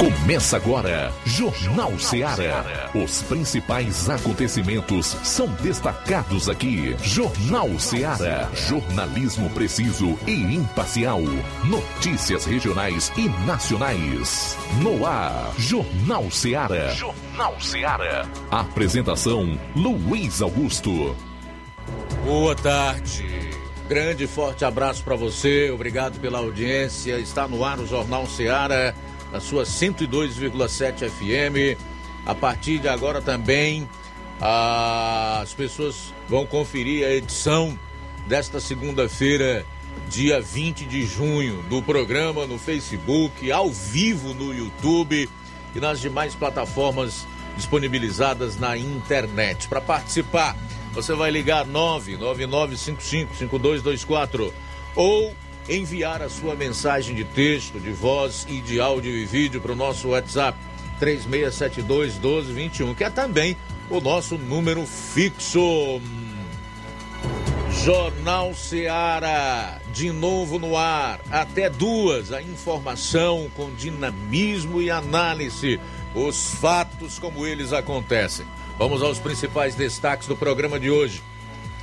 Começa agora, Jornal Ceará. Os principais acontecimentos são destacados aqui. Jornal Ceará. Jornalismo preciso e imparcial. Notícias regionais e nacionais. No ar, Jornal Ceará. Jornal Ceará. Apresentação: Luiz Augusto. Boa tarde. Grande e forte abraço para você. Obrigado pela audiência. Está no ar o Jornal Ceará na sua 102,7 FM. A partir de agora também as pessoas vão conferir a edição desta segunda-feira, dia 20 de junho, do programa no Facebook, ao vivo no YouTube e nas demais plataformas disponibilizadas na internet. Para participar, você vai ligar 999555224 ou enviar a sua mensagem de texto, de voz e de áudio e vídeo para o nosso WhatsApp 3672 1221, que é também o nosso número fixo. Jornal Seara, de novo no ar, até duas, a informação com dinamismo e análise, os fatos como eles acontecem. Vamos aos principais destaques do programa de hoje,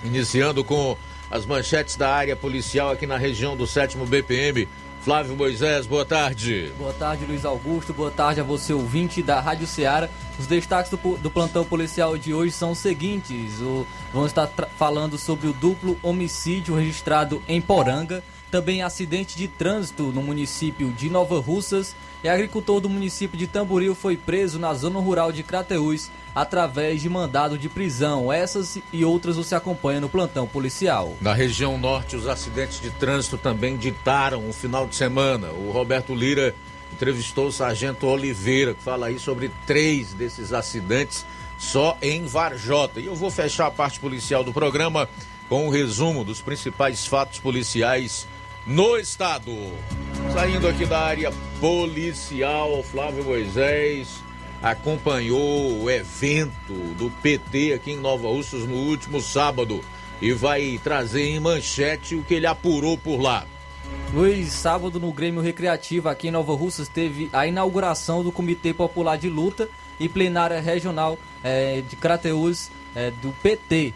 iniciando com as manchetes da área policial aqui na região do 7 BPM. Flávio Moisés, boa tarde. Boa tarde, Luiz Augusto. Boa tarde a você, ouvinte da Rádio Ceará. Os destaques do, do plantão policial de hoje são os seguintes: o, vamos estar falando sobre o duplo homicídio registrado em Poranga, também acidente de trânsito no município de Nova Russas e agricultor do município de Tamboril foi preso na zona rural de Crateús através de mandado de prisão. Essas e outras você acompanha no plantão policial. Na região norte, os acidentes de trânsito também ditaram o final de semana. O Roberto Lira entrevistou o sargento Oliveira, que fala aí sobre três desses acidentes só em Varjota. E eu vou fechar a parte policial do programa com o um resumo dos principais fatos policiais no estado. Saindo aqui da área policial, Flávio Moisés acompanhou o evento do PT aqui em Nova Russas no último sábado e vai trazer em manchete o que ele apurou por lá. Luiz, sábado no Grêmio Recreativo aqui em Nova Russas teve a inauguração do Comitê Popular de Luta e plenária regional é, de Crateús é, do PT.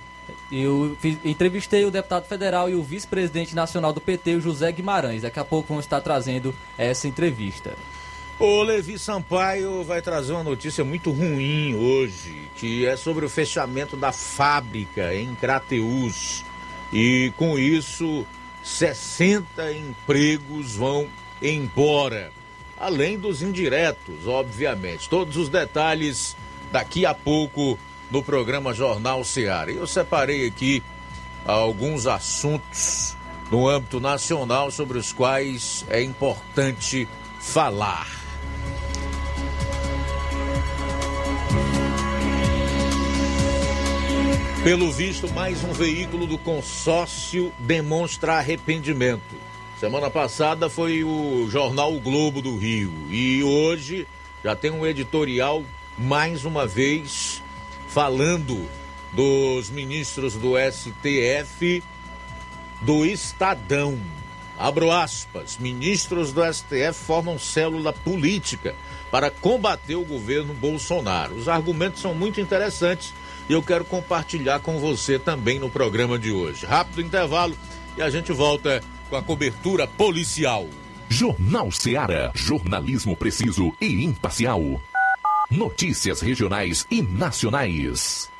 Eu fiz, entrevistei o deputado federal e o vice-presidente nacional do PT, o José Guimarães. Daqui a pouco vamos estar trazendo essa entrevista. O Levi Sampaio vai trazer uma notícia muito ruim hoje, que é sobre o fechamento da fábrica em Crateús. E com isso, 60 empregos vão embora. Além dos indiretos, obviamente. Todos os detalhes daqui a pouco no programa Jornal Seara. Eu separei aqui alguns assuntos no âmbito nacional sobre os quais é importante falar. Pelo visto, mais um veículo do consórcio demonstra arrependimento. Semana passada foi o jornal o Globo do Rio e hoje já tem um editorial mais uma vez falando dos ministros do STF do Estadão. Abro aspas, ministros do STF formam célula política para combater o governo Bolsonaro. Os argumentos são muito interessantes e eu quero compartilhar com você também no programa de hoje. Rápido intervalo e a gente volta com a cobertura policial. Jornal Seara. Jornalismo preciso e imparcial. Notícias regionais e nacionais.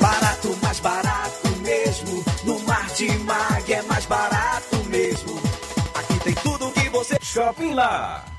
Barato, mais barato mesmo. No Mar de Mag é mais barato mesmo. Aqui tem tudo que você. Shopping Lá.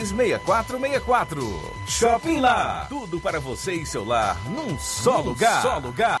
6464. Shopping Lá. Tudo para você e seu lar num só num lugar. Só lugar.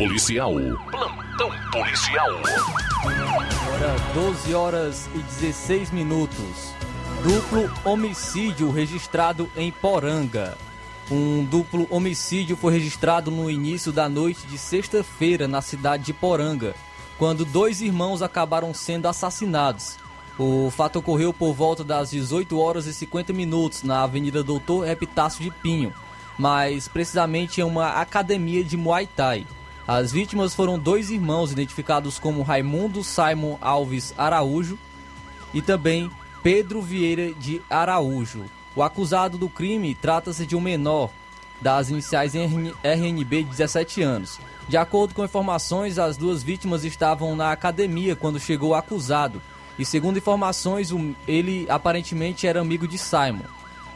Policial. Plantão policial. Agora 12 horas e 16 minutos. Duplo homicídio registrado em Poranga. Um duplo homicídio foi registrado no início da noite de sexta-feira na cidade de Poranga, quando dois irmãos acabaram sendo assassinados. O fato ocorreu por volta das 18 horas e 50 minutos na Avenida Doutor Epitácio de Pinho mas precisamente em uma academia de Muay Thai. As vítimas foram dois irmãos identificados como Raimundo Simon Alves Araújo e também Pedro Vieira de Araújo. O acusado do crime trata-se de um menor das iniciais RNB de 17 anos. De acordo com informações, as duas vítimas estavam na academia quando chegou o acusado. E segundo informações, ele aparentemente era amigo de Simon.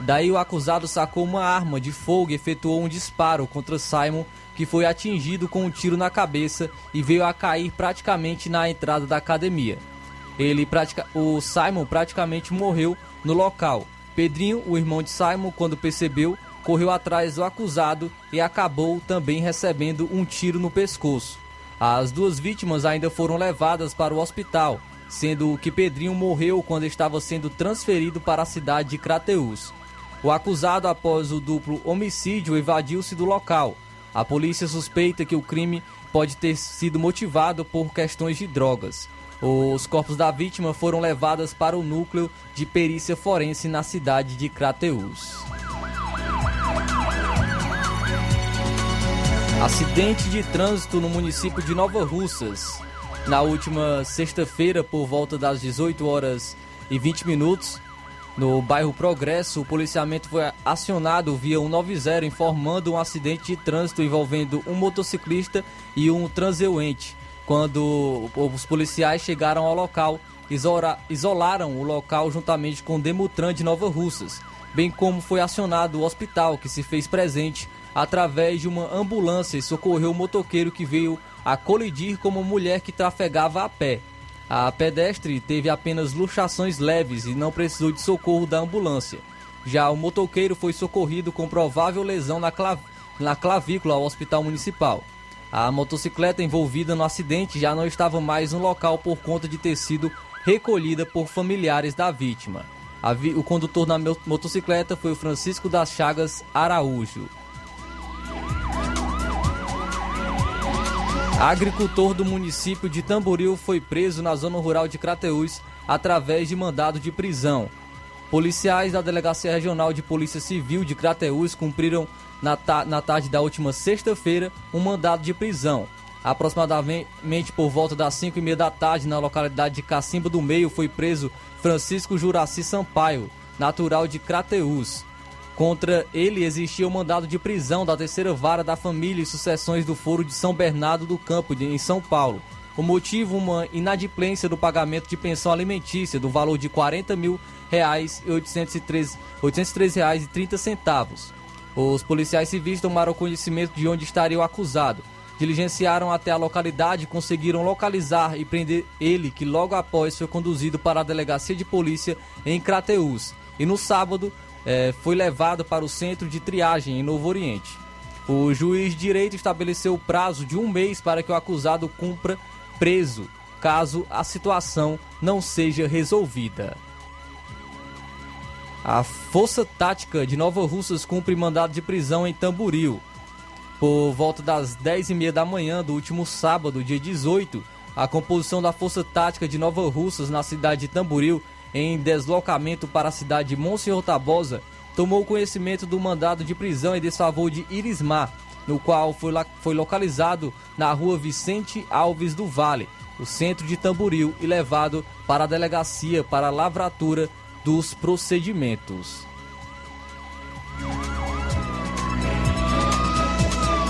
Daí o acusado sacou uma arma de fogo e efetuou um disparo contra Simon, que foi atingido com um tiro na cabeça e veio a cair praticamente na entrada da academia. Ele pratica... O Simon praticamente morreu no local. Pedrinho, o irmão de Simon, quando percebeu, correu atrás do acusado e acabou também recebendo um tiro no pescoço. As duas vítimas ainda foram levadas para o hospital, sendo que Pedrinho morreu quando estava sendo transferido para a cidade de Crateús. O acusado, após o duplo homicídio, evadiu-se do local. A polícia suspeita que o crime pode ter sido motivado por questões de drogas. Os corpos da vítima foram levados para o núcleo de perícia forense na cidade de Crateús. Acidente de trânsito no município de Nova Russas. Na última sexta-feira, por volta das 18 horas e 20 minutos, no bairro Progresso, o policiamento foi acionado via 190 informando um acidente de trânsito envolvendo um motociclista e um transeunte. Quando os policiais chegaram ao local, isolaram o local juntamente com o Demutran de Nova Russas, bem como foi acionado o hospital que se fez presente através de uma ambulância e socorreu o motoqueiro que veio a colidir com uma mulher que trafegava a pé. A pedestre teve apenas luxações leves e não precisou de socorro da ambulância. Já o motoqueiro foi socorrido com provável lesão na, clav na clavícula ao hospital municipal. A motocicleta envolvida no acidente já não estava mais no local por conta de ter sido recolhida por familiares da vítima. Vi... O condutor da motocicleta foi o Francisco das Chagas Araújo. Agricultor do município de Tamboril foi preso na zona rural de Crateús através de mandado de prisão. Policiais da Delegacia Regional de Polícia Civil de Crateús cumpriram na, ta na tarde da última sexta-feira um mandado de prisão. Aproximadamente por volta das 5 e meia da tarde, na localidade de Cacimba do Meio, foi preso Francisco Juraci Sampaio, natural de Crateús. Contra ele existia o mandado de prisão da terceira vara da família e sucessões do Foro de São Bernardo do Campo, em São Paulo. O motivo, uma inadimplência do pagamento de pensão alimentícia do valor de 40 mil reais e 803, 803 reais e 30 centavos. Os policiais civis tomaram conhecimento de onde estaria o acusado. Diligenciaram até a localidade conseguiram localizar e prender ele, que logo após foi conduzido para a delegacia de polícia em Crateús. E no sábado, é, foi levado para o centro de triagem em Novo Oriente. O juiz direito estabeleceu o prazo de um mês para que o acusado cumpra preso, caso a situação não seja resolvida. A Força Tática de Nova Russas cumpre mandado de prisão em Tamburil. Por volta das 10h30 da manhã do último sábado, dia 18, a composição da Força Tática de Nova Russas na cidade de Tamburil em deslocamento para a cidade de Monsenhor Tabosa, tomou conhecimento do mandado de prisão em desfavor de Irismar, no qual foi, foi localizado na rua Vicente Alves do Vale, o centro de Tamboril, e levado para a delegacia para a lavratura dos procedimentos.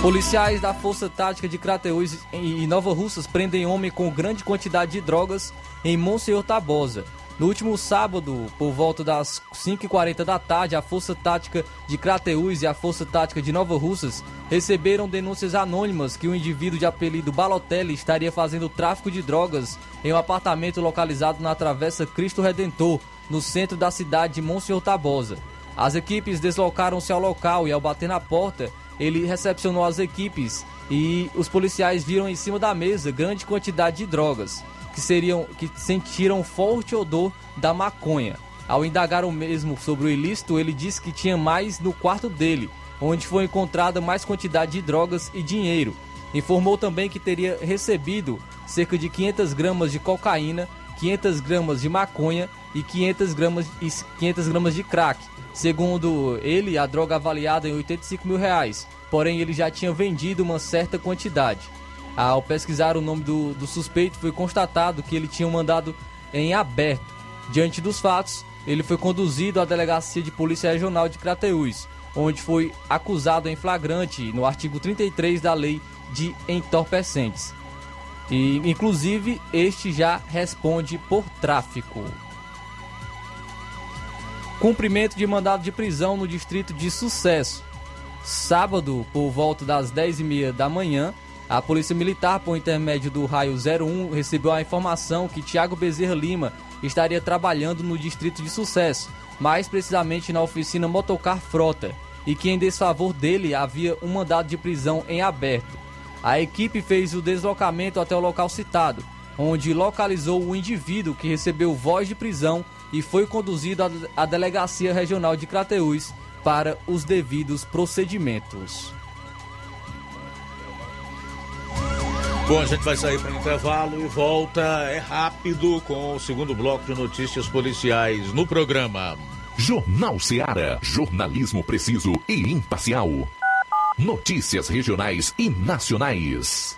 Policiais da Força Tática de Crateús e Nova Russas prendem homem com grande quantidade de drogas em Monsenhor Tabosa. No último sábado, por volta das 5h40 da tarde, a Força Tática de Crateús e a Força Tática de Nova Russas receberam denúncias anônimas que um indivíduo de apelido Balotelli estaria fazendo tráfico de drogas em um apartamento localizado na Travessa Cristo Redentor, no centro da cidade de Monsenhor Tabosa. As equipes deslocaram-se ao local e, ao bater na porta, ele recepcionou as equipes e os policiais viram em cima da mesa grande quantidade de drogas que seriam que sentiram forte odor da maconha. Ao indagar o mesmo sobre o ilícito, ele disse que tinha mais no quarto dele, onde foi encontrada mais quantidade de drogas e dinheiro. Informou também que teria recebido cerca de 500 gramas de cocaína, 500 gramas de maconha e 500 gramas, e 500 gramas de crack. Segundo ele, a droga avaliada em 85 mil reais, porém ele já tinha vendido uma certa quantidade. Ao pesquisar o nome do, do suspeito, foi constatado que ele tinha um mandado em aberto. Diante dos fatos, ele foi conduzido à Delegacia de Polícia Regional de Crateús, onde foi acusado em flagrante no artigo 33 da Lei de Entorpecentes. E, inclusive, este já responde por tráfico. Cumprimento de mandado de prisão no distrito de Sucesso. Sábado, por volta das 10h30 da manhã, a Polícia Militar, por intermédio do raio 01, recebeu a informação que Tiago Bezerra Lima estaria trabalhando no distrito de Sucesso, mais precisamente na oficina Motocar Frota, e que em desfavor dele havia um mandado de prisão em aberto. A equipe fez o deslocamento até o local citado, onde localizou o indivíduo que recebeu voz de prisão e foi conduzido à Delegacia Regional de Crateús para os devidos procedimentos. Bom, a gente vai sair para o intervalo e volta, é rápido, com o segundo bloco de notícias policiais no programa. Jornal Seara. Jornalismo preciso e imparcial. Notícias regionais e nacionais.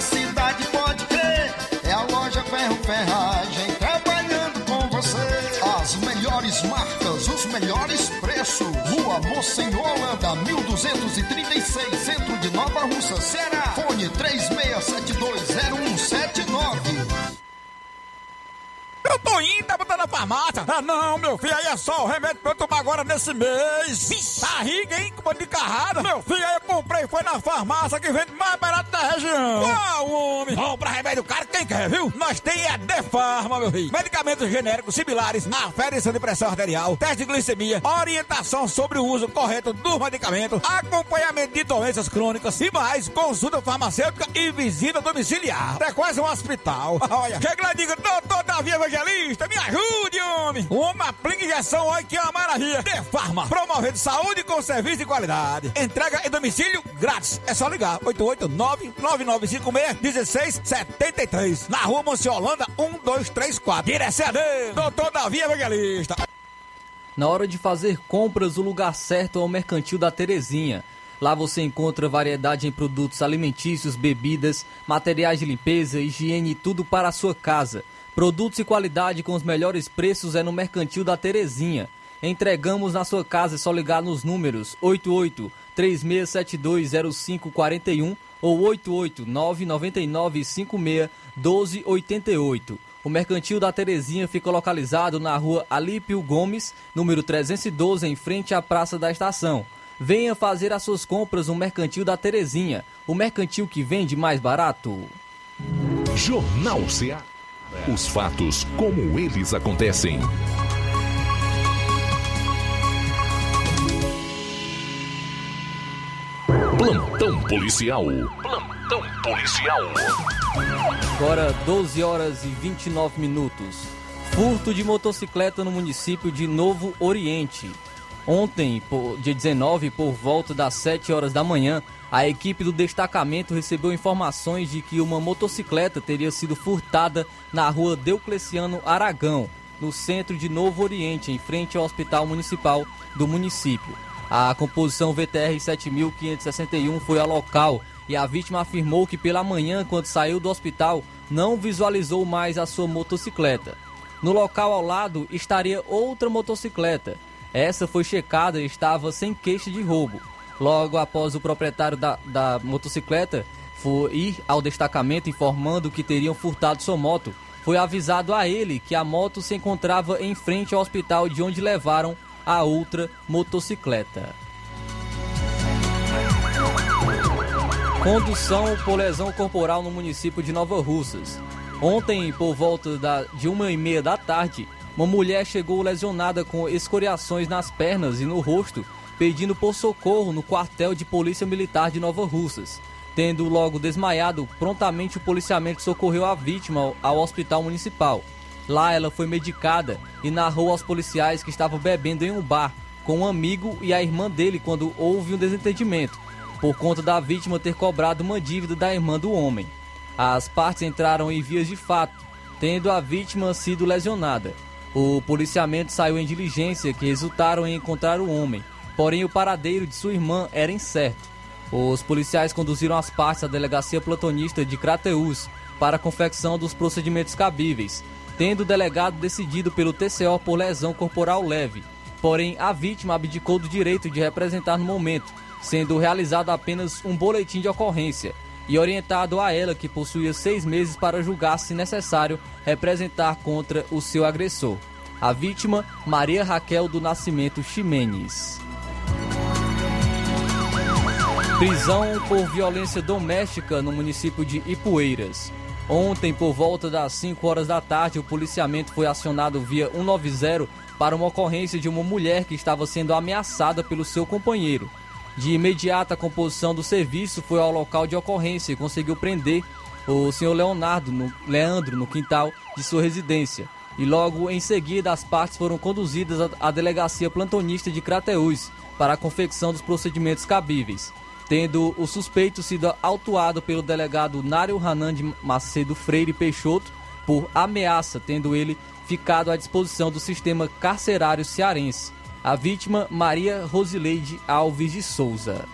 da cidade, pode crer. É a loja Ferro Ferragem trabalhando com você. As melhores marcas, os melhores preços. Rua Monsenhor Holanda, 1236, centro de Nova Russa, Ceará. Fone 36720179. Eu tô indo, tá botando na farmácia. Ah, não, meu filho, aí é só o remédio pra eu tomar agora nesse mês. Barriga, hein, com de carrada. Meu filho, aí eu comprei, foi na farmácia que vende mais barato da região. Uau, homem. Compra remédio caro quem quer, viu? Nós tem a Defarma, meu filho. Medicamentos genéricos similares, aferição de pressão arterial, teste de glicemia, orientação sobre o uso correto dos medicamentos, acompanhamento de doenças crônicas e mais, consulta farmacêutica e visita domiciliar. É quase um hospital. Olha, chega lá e diga, doutor Davi Evangelista, me ajude, homem. Uma aplica injeção, olha que é uma maravilha. De Farma, promovendo saúde com serviço de qualidade. Entrega em domicílio grátis. É só ligar, 889-9956-1673. Na rua Monsiolanda, 1234. Direção a Deus, doutor Davi Evangelista. Na hora de fazer compras, o lugar certo é o Mercantil da Terezinha. Lá você encontra variedade em produtos alimentícios, bebidas, materiais de limpeza, higiene e tudo para a sua casa. Produtos e qualidade com os melhores preços é no Mercantil da Terezinha. Entregamos na sua casa, é só ligar nos números 88 36720541 ou 88 999 56 1288. O Mercantil da Terezinha fica localizado na rua Alípio Gomes, número 312, em frente à Praça da Estação. Venha fazer as suas compras no Mercantil da Terezinha, o mercantil que vende mais barato. Jornal CA. Os fatos como eles acontecem. Plantão policial. Plantão policial. Agora 12 horas e 29 minutos. Furto de motocicleta no município de Novo Oriente. Ontem, por, dia 19, por volta das 7 horas da manhã, a equipe do destacamento recebeu informações de que uma motocicleta teria sido furtada na rua Deucleciano Aragão, no centro de Novo Oriente, em frente ao Hospital Municipal do município. A composição VTR 7561 foi ao local e a vítima afirmou que pela manhã, quando saiu do hospital, não visualizou mais a sua motocicleta. No local ao lado estaria outra motocicleta. Essa foi checada e estava sem queixa de roubo. Logo após o proprietário da, da motocicleta for ir ao destacamento informando que teriam furtado sua moto, foi avisado a ele que a moto se encontrava em frente ao hospital de onde levaram a outra motocicleta. Condução por lesão corporal no município de Nova Russas. Ontem, por volta da, de uma e meia da tarde, uma mulher chegou lesionada com escoriações nas pernas e no rosto, pedindo por socorro no quartel de polícia militar de Nova Russas. Tendo logo desmaiado, prontamente o policiamento socorreu a vítima ao, ao hospital municipal. Lá ela foi medicada e narrou aos policiais que estavam bebendo em um bar com um amigo e a irmã dele quando houve um desentendimento, por conta da vítima ter cobrado uma dívida da irmã do homem. As partes entraram em vias de fato, tendo a vítima sido lesionada. O policiamento saiu em diligência que resultaram em encontrar o homem, porém o paradeiro de sua irmã era incerto. Os policiais conduziram as partes à delegacia platonista de Crateús para a confecção dos procedimentos cabíveis, tendo o delegado decidido pelo TCO por lesão corporal leve. Porém, a vítima abdicou do direito de representar no momento, sendo realizado apenas um boletim de ocorrência e orientado a ela que possuía seis meses para julgar se necessário representar contra o seu agressor. A vítima, Maria Raquel do Nascimento Ximenes. Prisão por violência doméstica no município de Ipueiras. Ontem, por volta das 5 horas da tarde, o policiamento foi acionado via 190 para uma ocorrência de uma mulher que estava sendo ameaçada pelo seu companheiro. De imediato, a composição do serviço foi ao local de ocorrência e conseguiu prender o senhor Leonardo, no, Leandro, no quintal de sua residência. E logo em seguida, as partes foram conduzidas à delegacia plantonista de Crateús para a confecção dos procedimentos cabíveis tendo o suspeito sido autuado pelo delegado Nário Hanan de Macedo Freire Peixoto por ameaça, tendo ele ficado à disposição do sistema carcerário cearense. A vítima, Maria Rosileide Alves de Souza.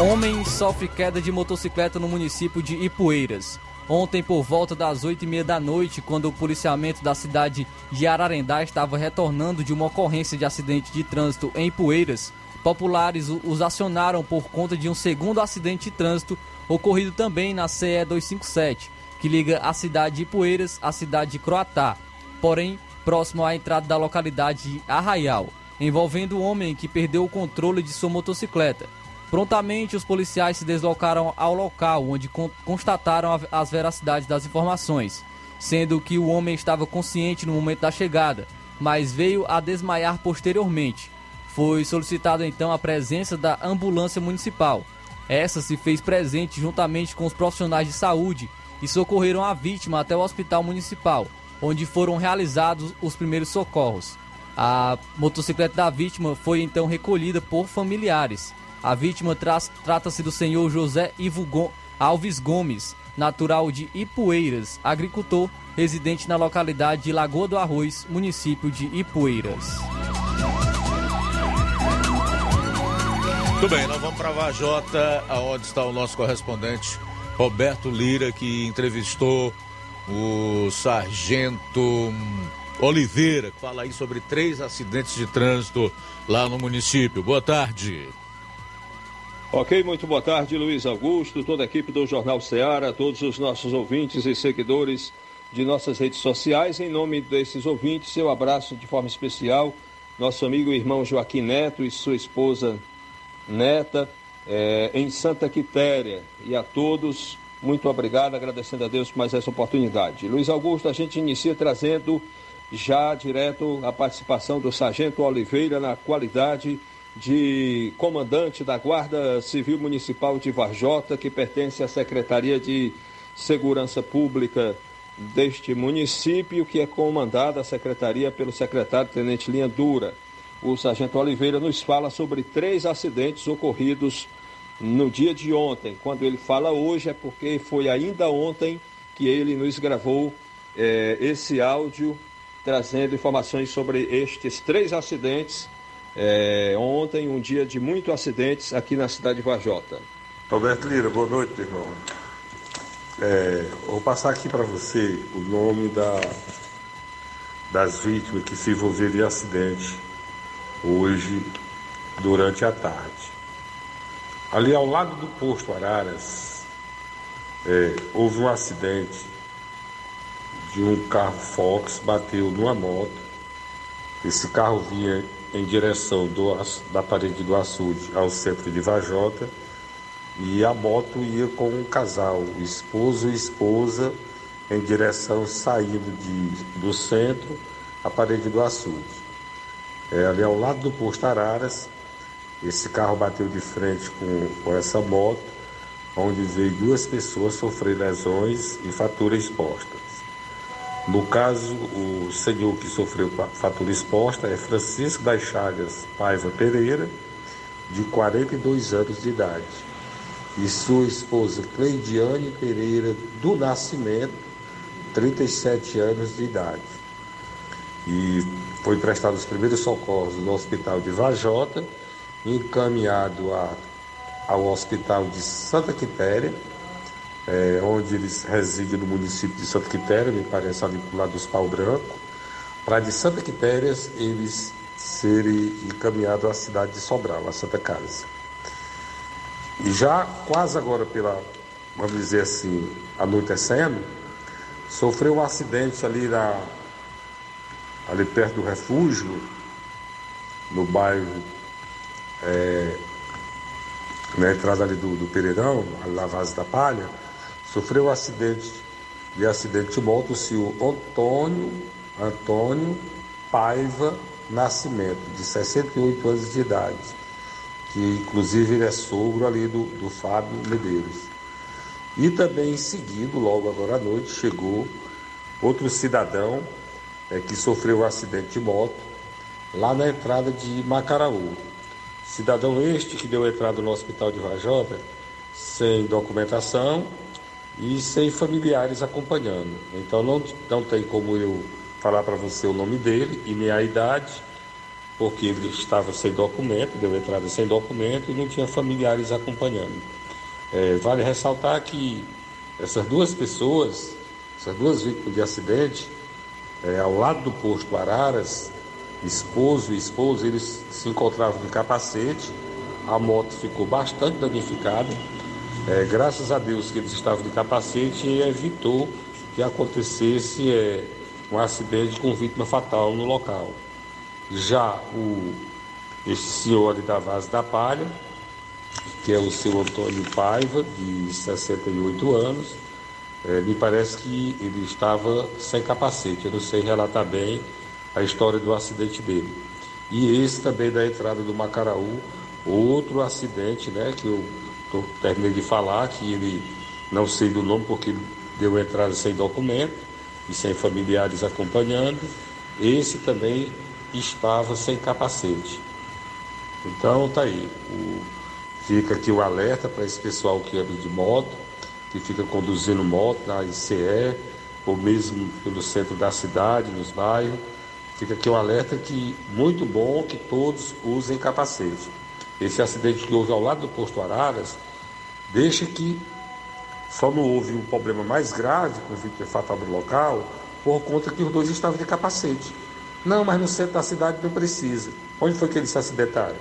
Homem sofre queda de motocicleta no município de Ipueiras. Ontem, por volta das 8 e meia da noite, quando o policiamento da cidade de Ararendá estava retornando de uma ocorrência de acidente de trânsito em Poeiras, populares os acionaram por conta de um segundo acidente de trânsito ocorrido também na CE 257, que liga a cidade de Poeiras à cidade de Croatá, porém próximo à entrada da localidade de Arraial, envolvendo um homem que perdeu o controle de sua motocicleta. Prontamente, os policiais se deslocaram ao local, onde constataram as veracidades das informações, sendo que o homem estava consciente no momento da chegada, mas veio a desmaiar posteriormente. Foi solicitado então a presença da ambulância municipal. Essa se fez presente juntamente com os profissionais de saúde e socorreram a vítima até o hospital municipal, onde foram realizados os primeiros socorros. A motocicleta da vítima foi então recolhida por familiares. A vítima trata-se do senhor José Ivo Alves Gomes, natural de Ipueiras, agricultor, residente na localidade de Lagoa do Arroz, município de Ipueiras. Muito bem, nós vamos para Vajota, aonde está o nosso correspondente Roberto Lira, que entrevistou o sargento Oliveira, que fala aí sobre três acidentes de trânsito lá no município. Boa tarde. Ok, muito boa tarde, Luiz Augusto, toda a equipe do Jornal Ceará, todos os nossos ouvintes e seguidores de nossas redes sociais. Em nome desses ouvintes, eu abraço de forma especial nosso amigo e irmão Joaquim Neto e sua esposa Neta, é, em Santa Quitéria. E a todos, muito obrigado, agradecendo a Deus por mais essa oportunidade. Luiz Augusto, a gente inicia trazendo já direto a participação do Sargento Oliveira na qualidade de comandante da Guarda Civil Municipal de Varjota, que pertence à Secretaria de Segurança Pública deste município, que é comandada a secretaria pelo secretário Tenente Linha Dura. O Sargento Oliveira nos fala sobre três acidentes ocorridos no dia de ontem. Quando ele fala hoje é porque foi ainda ontem que ele nos gravou eh, esse áudio trazendo informações sobre estes três acidentes. Eh, ontem, um dia de muitos acidentes aqui na cidade de Vajota. Roberto Lira, boa noite, irmão. É, vou passar aqui para você o nome da, das vítimas que se envolveram em acidente hoje durante a tarde. Ali ao lado do posto Araras, é, houve um acidente de um carro Fox bateu numa moto. Esse carro vinha em direção do, da parede do açude ao centro de Vajota e a moto ia com um casal, esposo e esposa, em direção saindo de, do centro à parede do açude. É, ali ao lado do posto Araras, esse carro bateu de frente com, com essa moto, onde veio duas pessoas sofrer lesões e fatura expostas. No caso, o senhor que sofreu fatura exposta é Francisco das Chagas Paiva Pereira, de 42 anos de idade, e sua esposa Cleidiane Pereira do Nascimento, 37 anos de idade. E foi prestado os primeiros socorros no Hospital de Vajota encaminhado a, ao Hospital de Santa Quitéria, é, onde eles residem no município de Santa Quitéria, me parece ali do lado dos Pau Branco, para de Santa Quitéria eles serem encaminhados à cidade de Sobral, a Santa Casa. E já quase agora pela, vamos dizer assim, anoitecendo, sofreu um acidente ali, na, ali perto do refúgio, no bairro é, na entrada ali do, do Pereirão, ali na Vaz da Palha, sofreu acidente de acidente de moto o senhor Antônio, Antônio Paiva Nascimento, de 68 anos de idade, que inclusive ele é sogro ali do, do Fábio Medeiros. E também em seguida, logo agora à noite, chegou outro cidadão é, que sofreu um acidente de moto lá na entrada de Macaraú. Cidadão este que deu entrada no hospital de Vajota sem documentação e sem familiares acompanhando. Então não, não tem como eu falar para você o nome dele e nem a idade, porque ele estava sem documento, deu entrada sem documento e não tinha familiares acompanhando. É, vale ressaltar que essas duas pessoas, essas duas vítimas de acidente, é, ao lado do posto Araras, esposo e esposa, eles se encontravam de capacete, a moto ficou bastante danificada. É, graças a Deus que eles estavam de capacete e evitou que acontecesse é, um acidente com vítima fatal no local. Já o, este senhor ali da Vaz da Palha, que é o seu Antônio Paiva, de 68 anos, é, me parece que ele estava sem capacete. Eu não sei relatar bem a história do acidente dele. E esse também da entrada do Macaraú, outro acidente, né, que eu tô, terminei de falar, que ele não sei do nome porque deu entrada sem documento e sem familiares acompanhando. Esse também estava sem capacete. Então tá aí. O, fica aqui o alerta para esse pessoal que anda de moto, que fica conduzindo moto na ICE, ou mesmo pelo centro da cidade, nos bairros Fica aqui um alerta que muito bom que todos usem capacete. Esse acidente que houve ao lado do posto Araras deixa que só não houve um problema mais grave com o vítima fatal no local por conta que os dois estavam de capacete. Não, mas no centro da cidade não precisa. Onde foi que eles se acidentaram?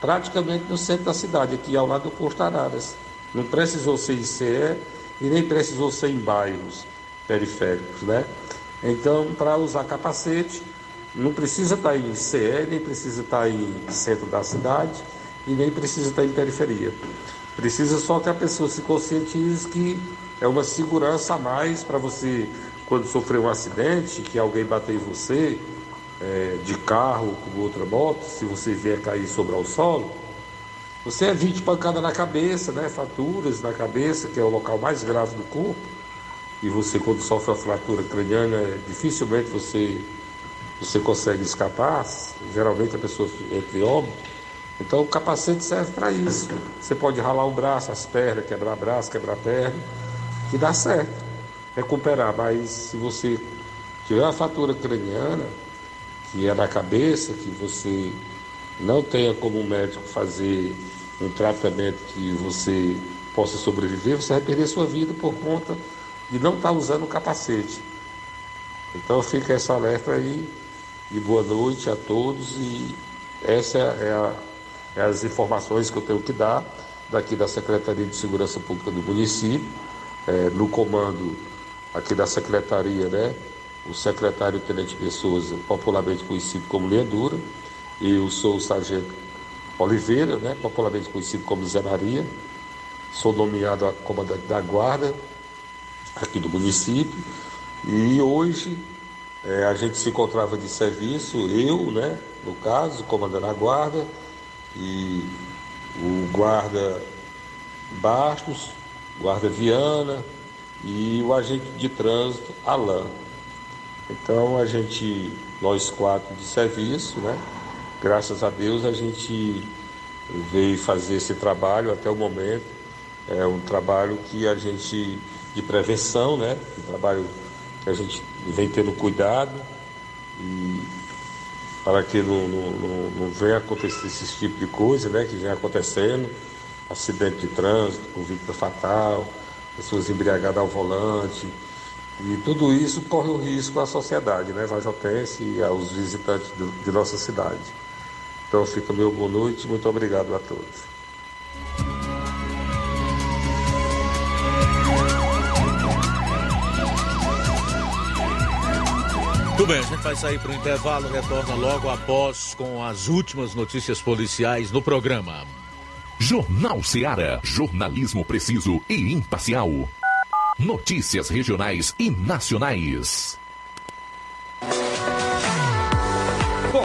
Praticamente no centro da cidade, aqui ao lado do posto Araras. Não precisou ser em CE e nem precisou ser em bairros periféricos, né? Então, para usar capacete, não precisa estar em CE, nem precisa estar em centro da cidade e nem precisa estar em periferia. Precisa só que a pessoa se conscientize que é uma segurança a mais para você, quando sofrer um acidente, que alguém bater em você, é, de carro com outra moto, se você vier cair sobre o solo, você evite pancada na cabeça, né? Fraturas na cabeça, que é o local mais grave do corpo. E você, quando sofre uma fratura craniana, é, dificilmente você, você consegue escapar. Geralmente a pessoa entra em óbito. Então o capacete serve para isso. Você pode ralar o braço, as pernas, quebrar braço, quebrar perna, que dá certo. Recuperar. Mas se você tiver uma fratura craniana, que é na cabeça, que você não tenha como médico fazer um tratamento que você possa sobreviver, você vai perder sua vida por conta de não estar usando o capacete. Então fica esse alerta aí e boa noite a todos e essa é, a, é as informações que eu tenho que dar daqui da Secretaria de Segurança Pública do município, é, no comando aqui da Secretaria, né? O secretário Tenente Pessoas, popularmente conhecido como Linha Dura, e eu sou o sargento Oliveira, né, popularmente conhecido como Zé Maria. Sou nomeado a comandante da guarda aqui do município. E hoje é, a gente se encontrava de serviço, eu, né, no caso, comandando a guarda, e o guarda Bastos, guarda Viana e o agente de trânsito Alain. Então a gente, nós quatro de serviço, né? Graças a Deus a gente veio fazer esse trabalho até o momento. É um trabalho que a gente de prevenção, né? Um trabalho que a gente vem tendo cuidado e para que não, não, não, venha acontecer esse tipo de coisa, né? Que vem acontecendo, acidente de trânsito, convicta fatal, pessoas embriagadas ao volante. E tudo isso corre o risco à sociedade, né, Vajotense e aos visitantes do, de nossa cidade. Então fica meu boa noite, muito obrigado a todos. Tudo bem, a gente vai sair para o intervalo, retorna logo após com as últimas notícias policiais no programa. Jornal Seara. Jornalismo preciso e imparcial. Notícias regionais e nacionais.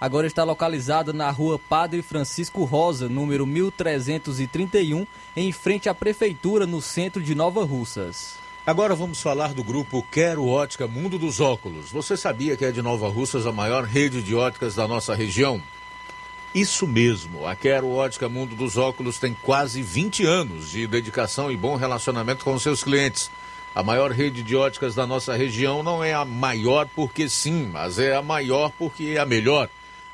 Agora está localizada na rua Padre Francisco Rosa, número 1331, em frente à Prefeitura, no centro de Nova Russas. Agora vamos falar do grupo Quero Ótica Mundo dos Óculos. Você sabia que é de Nova Russas a maior rede de óticas da nossa região? Isso mesmo, a Quero Ótica Mundo dos Óculos tem quase 20 anos de dedicação e bom relacionamento com seus clientes. A maior rede de óticas da nossa região não é a maior porque sim, mas é a maior porque é a melhor.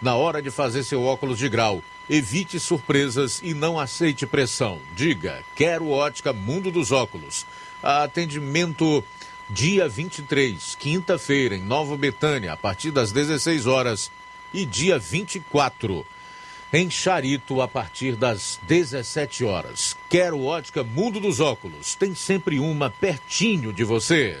na hora de fazer seu óculos de grau, evite surpresas e não aceite pressão. Diga, quero ótica Mundo dos Óculos. Atendimento dia 23, quinta-feira, em Nova Betânia, a partir das 16 horas. E dia 24, em Charito, a partir das 17 horas. Quero ótica Mundo dos Óculos. Tem sempre uma pertinho de você.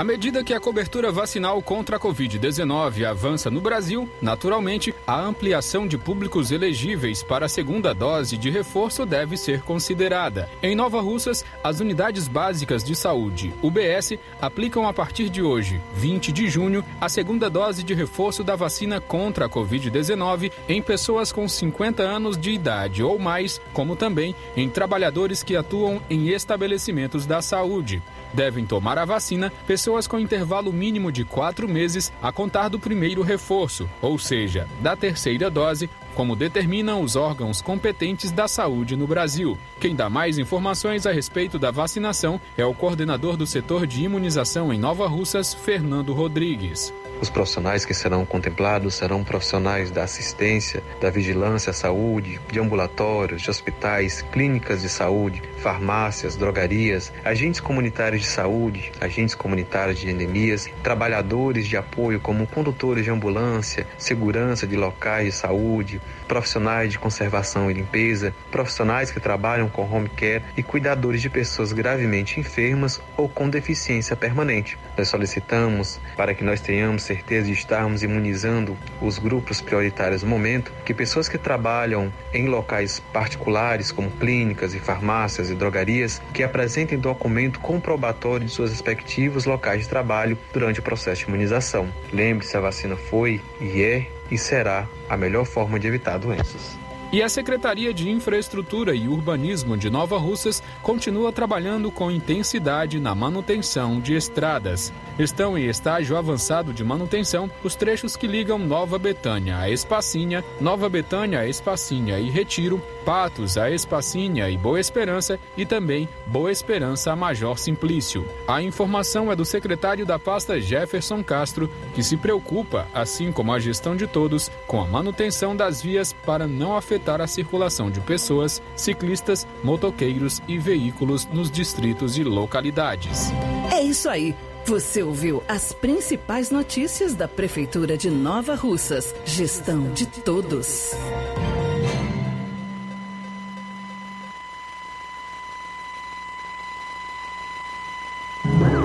À medida que a cobertura vacinal contra a Covid-19 avança no Brasil, naturalmente, a ampliação de públicos elegíveis para a segunda dose de reforço deve ser considerada. Em Nova Russas, as unidades básicas de saúde, UBS, aplicam a partir de hoje, 20 de junho, a segunda dose de reforço da vacina contra a Covid-19 em pessoas com 50 anos de idade ou mais, como também em trabalhadores que atuam em estabelecimentos da saúde. Devem tomar a vacina pessoas com intervalo mínimo de quatro meses a contar do primeiro reforço, ou seja, da terceira dose, como determinam os órgãos competentes da saúde no Brasil. Quem dá mais informações a respeito da vacinação é o coordenador do setor de imunização em Nova Russas, Fernando Rodrigues. Os profissionais que serão contemplados serão profissionais da assistência, da vigilância à saúde, de ambulatórios, de hospitais, clínicas de saúde, farmácias, drogarias, agentes comunitários de saúde, agentes comunitários de endemias, trabalhadores de apoio como condutores de ambulância, segurança de locais de saúde, profissionais de conservação e limpeza, profissionais que trabalham com home care e cuidadores de pessoas gravemente enfermas ou com deficiência permanente. Nós solicitamos, para que nós tenhamos certeza de estarmos imunizando os grupos prioritários no momento, que pessoas que trabalham em locais particulares, como clínicas e farmácias e drogarias, que apresentem documento comprobatório de suas respectivos locais de trabalho durante o processo de imunização. Lembre-se, a vacina foi e é e será a melhor forma de evitar doenças. E a Secretaria de Infraestrutura e Urbanismo de Nova Russas continua trabalhando com intensidade na manutenção de estradas. Estão em estágio avançado de manutenção os trechos que ligam Nova Betânia a Espacinha, Nova Betânia a Espacinha e Retiro, Patos a Espacinha e Boa Esperança e também Boa Esperança a Major Simplício. A informação é do secretário da pasta Jefferson Castro, que se preocupa, assim como a gestão de todos, com a manutenção das vias para não afetar afetar a circulação de pessoas, ciclistas, motoqueiros e veículos nos distritos e localidades. É isso aí. Você ouviu as principais notícias da Prefeitura de Nova Russas. Gestão de todos.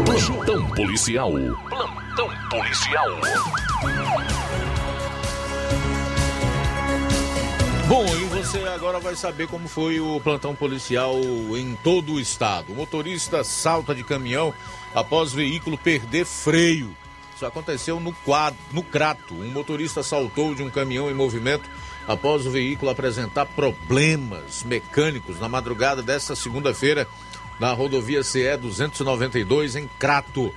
Plantão policial. Plantão policial. Bom, e você agora vai saber como foi o plantão policial em todo o estado. O motorista salta de caminhão após veículo perder freio. Isso aconteceu no, quadro, no Crato. Um motorista saltou de um caminhão em movimento após o veículo apresentar problemas mecânicos na madrugada desta segunda-feira na rodovia CE 292 em Crato.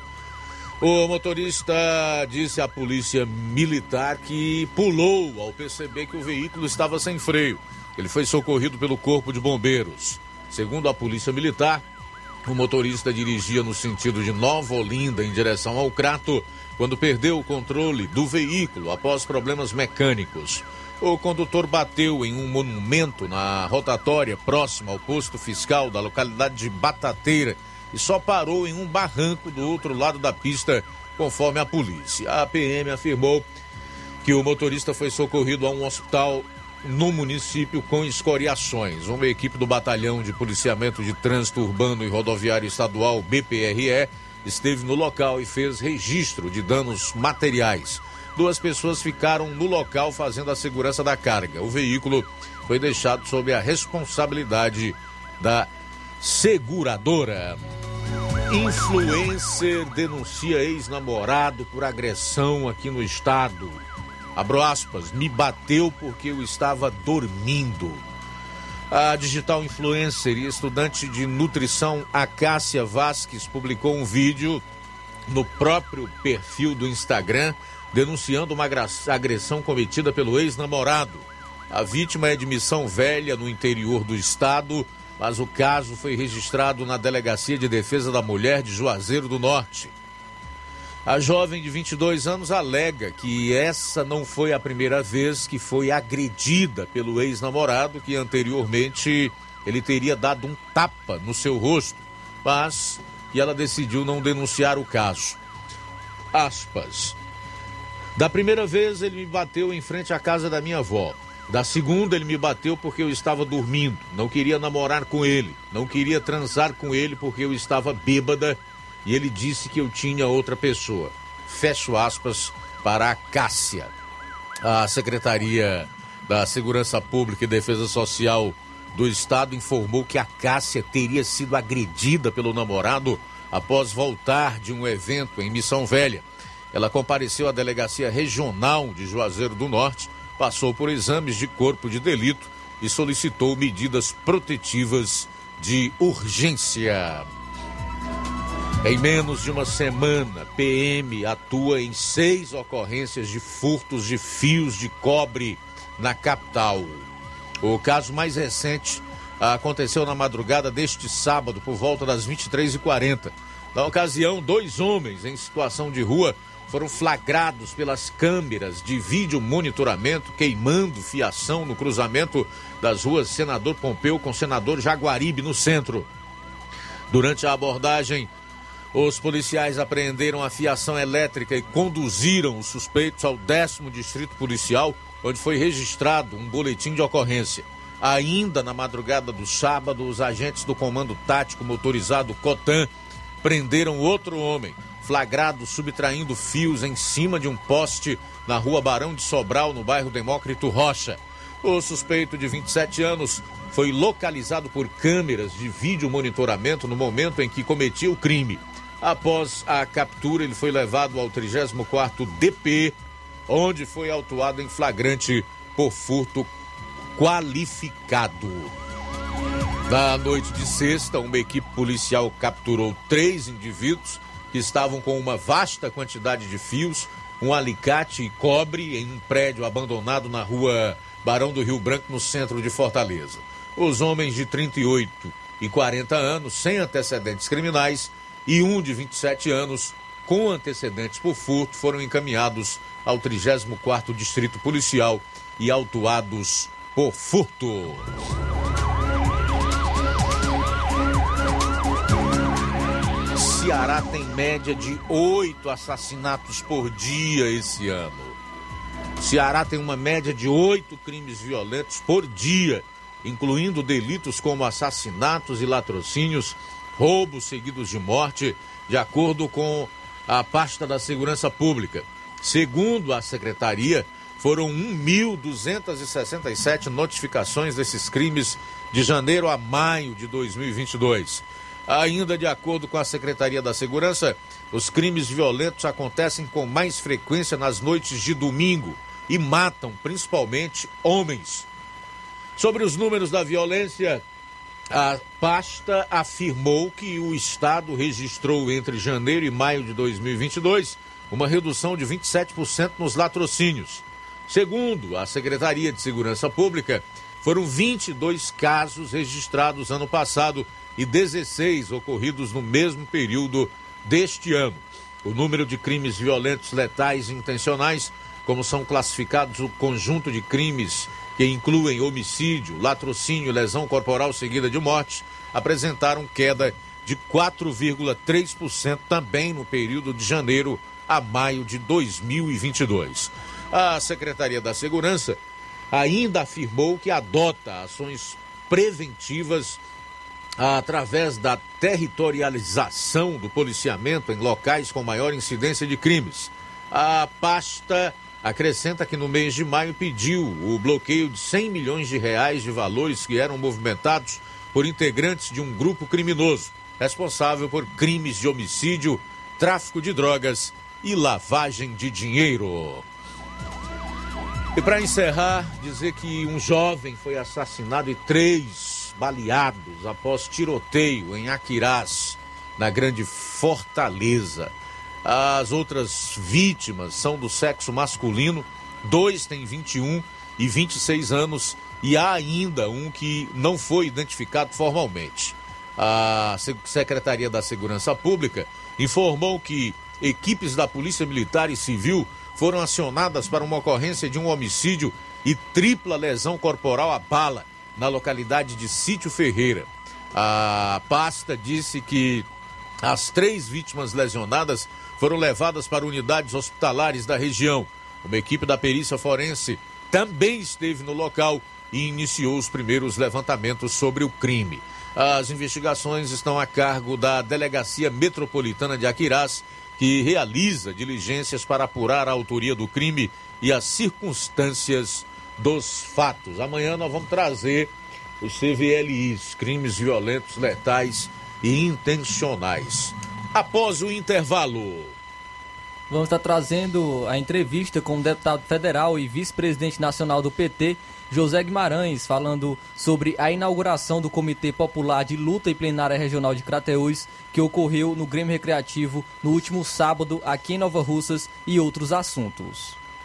O motorista disse à polícia militar que pulou ao perceber que o veículo estava sem freio. Ele foi socorrido pelo Corpo de Bombeiros. Segundo a polícia militar, o motorista dirigia no sentido de Nova Olinda em direção ao Crato quando perdeu o controle do veículo após problemas mecânicos. O condutor bateu em um monumento na rotatória próxima ao posto fiscal da localidade de Batateira e só parou em um barranco do outro lado da pista, conforme a polícia. A PM afirmou que o motorista foi socorrido a um hospital no município com escoriações. Uma equipe do Batalhão de Policiamento de Trânsito Urbano e Rodoviário Estadual, BPRE, esteve no local e fez registro de danos materiais. Duas pessoas ficaram no local fazendo a segurança da carga. O veículo foi deixado sob a responsabilidade da seguradora. Influencer denuncia ex-namorado por agressão aqui no estado. Abro aspas, me bateu porque eu estava dormindo. A digital influencer e estudante de nutrição Acácia Vasques publicou um vídeo no próprio perfil do Instagram denunciando uma agressão cometida pelo ex-namorado. A vítima é de Missão Velha, no interior do estado, mas o caso foi registrado na Delegacia de Defesa da Mulher de Juazeiro do Norte. A jovem de 22 anos alega que essa não foi a primeira vez que foi agredida pelo ex-namorado, que anteriormente ele teria dado um tapa no seu rosto, mas que ela decidiu não denunciar o caso. Aspas. Da primeira vez ele me bateu em frente à casa da minha avó. Da segunda, ele me bateu porque eu estava dormindo. Não queria namorar com ele. Não queria transar com ele porque eu estava bêbada e ele disse que eu tinha outra pessoa. Fecho aspas para a Cássia. A Secretaria da Segurança Pública e Defesa Social do Estado informou que a Cássia teria sido agredida pelo namorado após voltar de um evento em Missão Velha. Ela compareceu à Delegacia Regional de Juazeiro do Norte passou por exames de corpo de delito e solicitou medidas protetivas de urgência. Em menos de uma semana, PM atua em seis ocorrências de furtos de fios de cobre na capital. O caso mais recente aconteceu na madrugada deste sábado, por volta das 23h40. Na ocasião, dois homens em situação de rua foram flagrados pelas câmeras de vídeo monitoramento queimando fiação no cruzamento das ruas Senador Pompeu com Senador Jaguaribe no centro. Durante a abordagem, os policiais apreenderam a fiação elétrica e conduziram os suspeitos ao décimo distrito policial, onde foi registrado um boletim de ocorrência. Ainda na madrugada do sábado, os agentes do Comando Tático Motorizado Cotan prenderam outro homem, flagrado subtraindo fios em cima de um poste na rua Barão de Sobral, no bairro Demócrito Rocha. O suspeito de 27 anos foi localizado por câmeras de vídeo monitoramento no momento em que cometia o crime. Após a captura, ele foi levado ao 34º DP, onde foi autuado em flagrante por furto qualificado. Na noite de sexta, uma equipe policial capturou três indivíduos que estavam com uma vasta quantidade de fios, um alicate e cobre em um prédio abandonado na rua Barão do Rio Branco, no centro de Fortaleza. Os homens de 38 e 40 anos, sem antecedentes criminais, e um de 27 anos, com antecedentes por furto, foram encaminhados ao 34º Distrito Policial e autuados por furto. Ceará tem média de oito assassinatos por dia esse ano. Ceará tem uma média de oito crimes violentos por dia, incluindo delitos como assassinatos e latrocínios, roubos seguidos de morte, de acordo com a pasta da Segurança Pública. Segundo a secretaria, foram 1.267 notificações desses crimes de janeiro a maio de 2022. Ainda de acordo com a Secretaria da Segurança, os crimes violentos acontecem com mais frequência nas noites de domingo e matam principalmente homens. Sobre os números da violência, a pasta afirmou que o Estado registrou entre janeiro e maio de 2022 uma redução de 27% nos latrocínios. Segundo a Secretaria de Segurança Pública, foram 22 casos registrados ano passado e 16 ocorridos no mesmo período deste ano. O número de crimes violentos letais e intencionais, como são classificados o conjunto de crimes que incluem homicídio, latrocínio, lesão corporal seguida de morte, apresentaram queda de 4,3% também no período de janeiro a maio de 2022. A Secretaria da Segurança ainda afirmou que adota ações preventivas através da territorialização do policiamento em locais com maior incidência de crimes. A pasta acrescenta que no mês de maio pediu o bloqueio de 100 milhões de reais de valores que eram movimentados por integrantes de um grupo criminoso responsável por crimes de homicídio, tráfico de drogas e lavagem de dinheiro. E para encerrar, dizer que um jovem foi assassinado e três baleados após tiroteio em Aquirás, na Grande Fortaleza. As outras vítimas são do sexo masculino, dois têm 21 e 26 anos e há ainda um que não foi identificado formalmente. A Secretaria da Segurança Pública informou que equipes da Polícia Militar e Civil foram acionadas para uma ocorrência de um homicídio e tripla lesão corporal à bala na localidade de Sítio Ferreira. A pasta disse que as três vítimas lesionadas foram levadas para unidades hospitalares da região. Uma equipe da perícia forense também esteve no local e iniciou os primeiros levantamentos sobre o crime. As investigações estão a cargo da Delegacia Metropolitana de Aquirás que realiza diligências para apurar a autoria do crime e as circunstâncias dos fatos. Amanhã nós vamos trazer os CVLIs, crimes violentos, letais e intencionais. Após o intervalo. Vamos estar trazendo a entrevista com o deputado federal e vice-presidente nacional do PT, José Guimarães, falando sobre a inauguração do Comitê Popular de Luta e Plenária Regional de Crateús, que ocorreu no Grêmio Recreativo no último sábado aqui em Nova Russas e outros assuntos.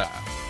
Yeah.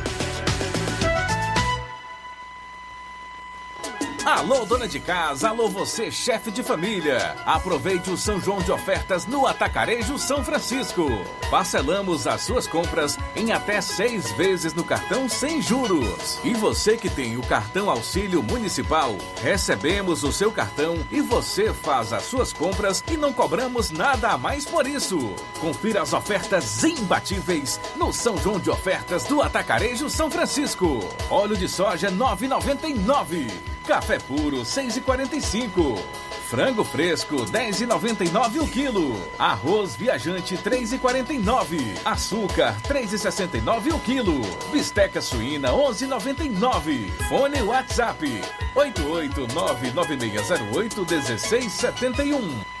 Alô, dona de casa, alô, você, chefe de família. Aproveite o São João de ofertas no Atacarejo São Francisco. Parcelamos as suas compras em até seis vezes no cartão sem juros. E você que tem o cartão Auxílio Municipal, recebemos o seu cartão e você faz as suas compras e não cobramos nada a mais por isso. Confira as ofertas imbatíveis no São João de ofertas do Atacarejo São Francisco. Óleo de soja 9,99. Café puro 6,45. Frango fresco 10,99 o quilo. Arroz viajante 3,49. Açúcar 3,69 o quilo. Bisteca suína 11,99. Fone WhatsApp 88996081671.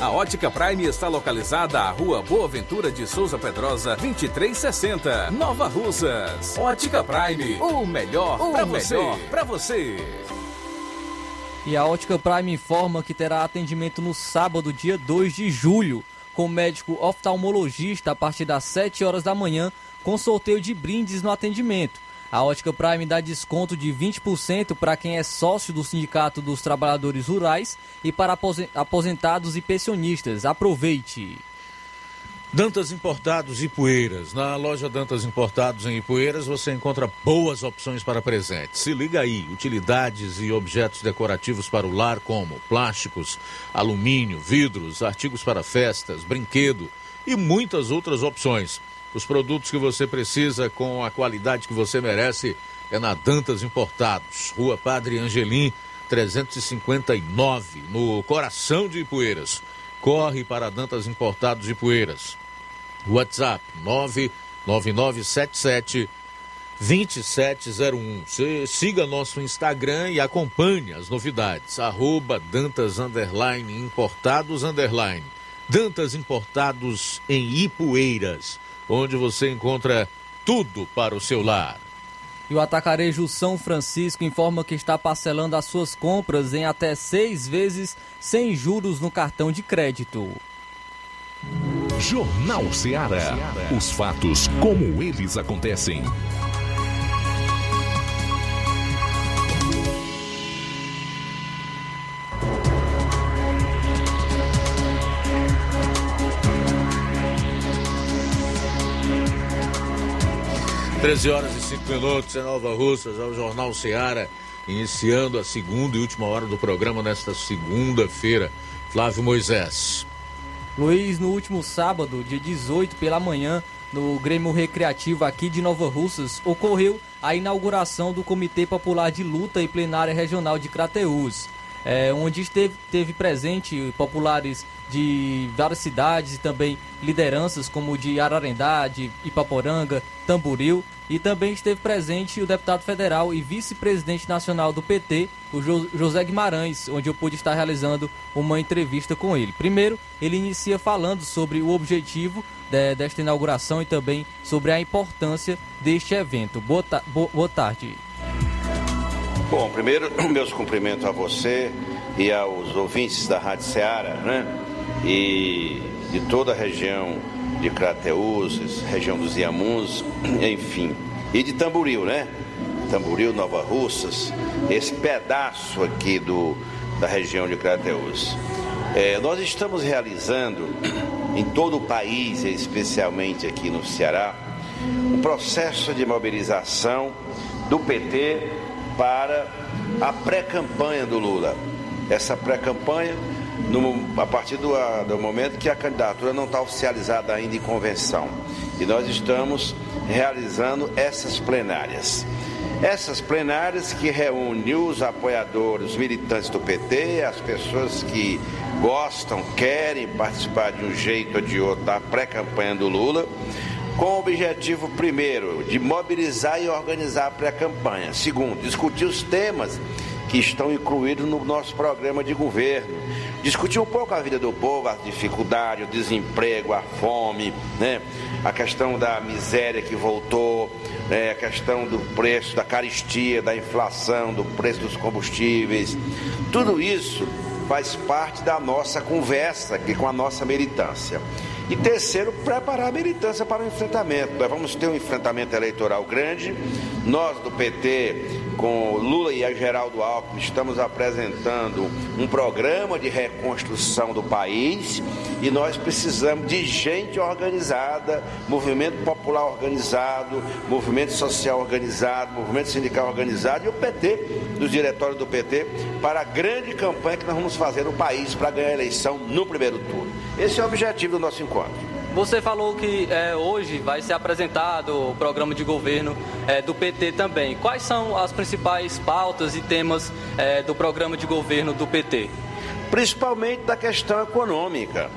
A Ótica Prime está localizada à Rua Boa Ventura de Souza Pedrosa, 2360, Nova Russas. Ótica Prime, o melhor para você. Pra você. E a Ótica Prime informa que terá atendimento no sábado, dia 2 de julho, com médico oftalmologista a partir das 7 horas da manhã, com sorteio de brindes no atendimento. A Ótica Prime dá desconto de 20% para quem é sócio do Sindicato dos Trabalhadores Rurais e para aposentados e pensionistas. Aproveite! Dantas Importados e Poeiras. Na loja Dantas Importados em Ipueiras você encontra boas opções para presente. Se liga aí, utilidades e objetos decorativos para o lar como plásticos, alumínio, vidros, artigos para festas, brinquedo e muitas outras opções. Os produtos que você precisa com a qualidade que você merece é na Dantas Importados, Rua Padre Angelim, 359, no coração de Ipueiras corre para Dantas Importados de Poeiras. WhatsApp 99977 2701. Você siga nosso Instagram e acompanhe as novidades. Arroba Dantas Underline Importados Underline. Dantas Importados em Ipueiras, onde você encontra tudo para o seu lar. E o Atacarejo São Francisco informa que está parcelando as suas compras em até seis vezes sem juros no cartão de crédito. Jornal Ceará. Os fatos como eles acontecem. 13 horas e 5 minutos em Nova Russas, é o Jornal Seara, iniciando a segunda e última hora do programa nesta segunda-feira. Flávio Moisés. Luiz, no último sábado, dia 18 pela manhã, no Grêmio Recreativo aqui de Nova Russas, ocorreu a inauguração do Comitê Popular de Luta e Plenária Regional de Crateús, é, onde esteve, teve presente populares de várias cidades e também lideranças como de Ararendá, de Ipaporanga, Tamboril e também esteve presente o deputado federal e vice-presidente nacional do PT, o José Guimarães, onde eu pude estar realizando uma entrevista com ele. Primeiro, ele inicia falando sobre o objetivo de, desta inauguração e também sobre a importância deste evento. Boa, ta boa tarde. Bom, primeiro, meus cumprimentos a você e aos ouvintes da Rádio Ceará, né? e de toda a região de Crateús, região dos Iamuns, enfim, e de Tamboril, né? Tamboril, Nova Russas, esse pedaço aqui do, da região de Crateús. É, nós estamos realizando em todo o país, especialmente aqui no Ceará, um processo de mobilização do PT para a pré-campanha do Lula. Essa pré-campanha a partir do, do momento que a candidatura não está oficializada ainda em convenção. E nós estamos realizando essas plenárias. Essas plenárias que reúnem os apoiadores, os militantes do PT, as pessoas que gostam, querem participar de um jeito ou de outro da pré-campanha do Lula, com o objetivo, primeiro, de mobilizar e organizar a pré-campanha. Segundo, discutir os temas que estão incluídos no nosso programa de governo. Discutir um pouco a vida do povo, a dificuldade, o desemprego, a fome, né? a questão da miséria que voltou, né? a questão do preço, da caristia, da inflação, do preço dos combustíveis. Tudo isso faz parte da nossa conversa aqui com a nossa militância. E terceiro, preparar a militância para o enfrentamento. Nós vamos ter um enfrentamento eleitoral grande. Nós do PT com Lula e a Geraldo Alckmin, estamos apresentando um programa de reconstrução do país e nós precisamos de gente organizada, movimento popular organizado, movimento social organizado, movimento sindical organizado e o PT, dos diretórios do PT, para a grande campanha que nós vamos fazer no país para ganhar a eleição no primeiro turno. Esse é o objetivo do nosso encontro. Você falou que é, hoje vai ser apresentado o programa de governo é, do PT também. Quais são as principais pautas e temas é, do programa de governo do PT? Principalmente da questão econômica.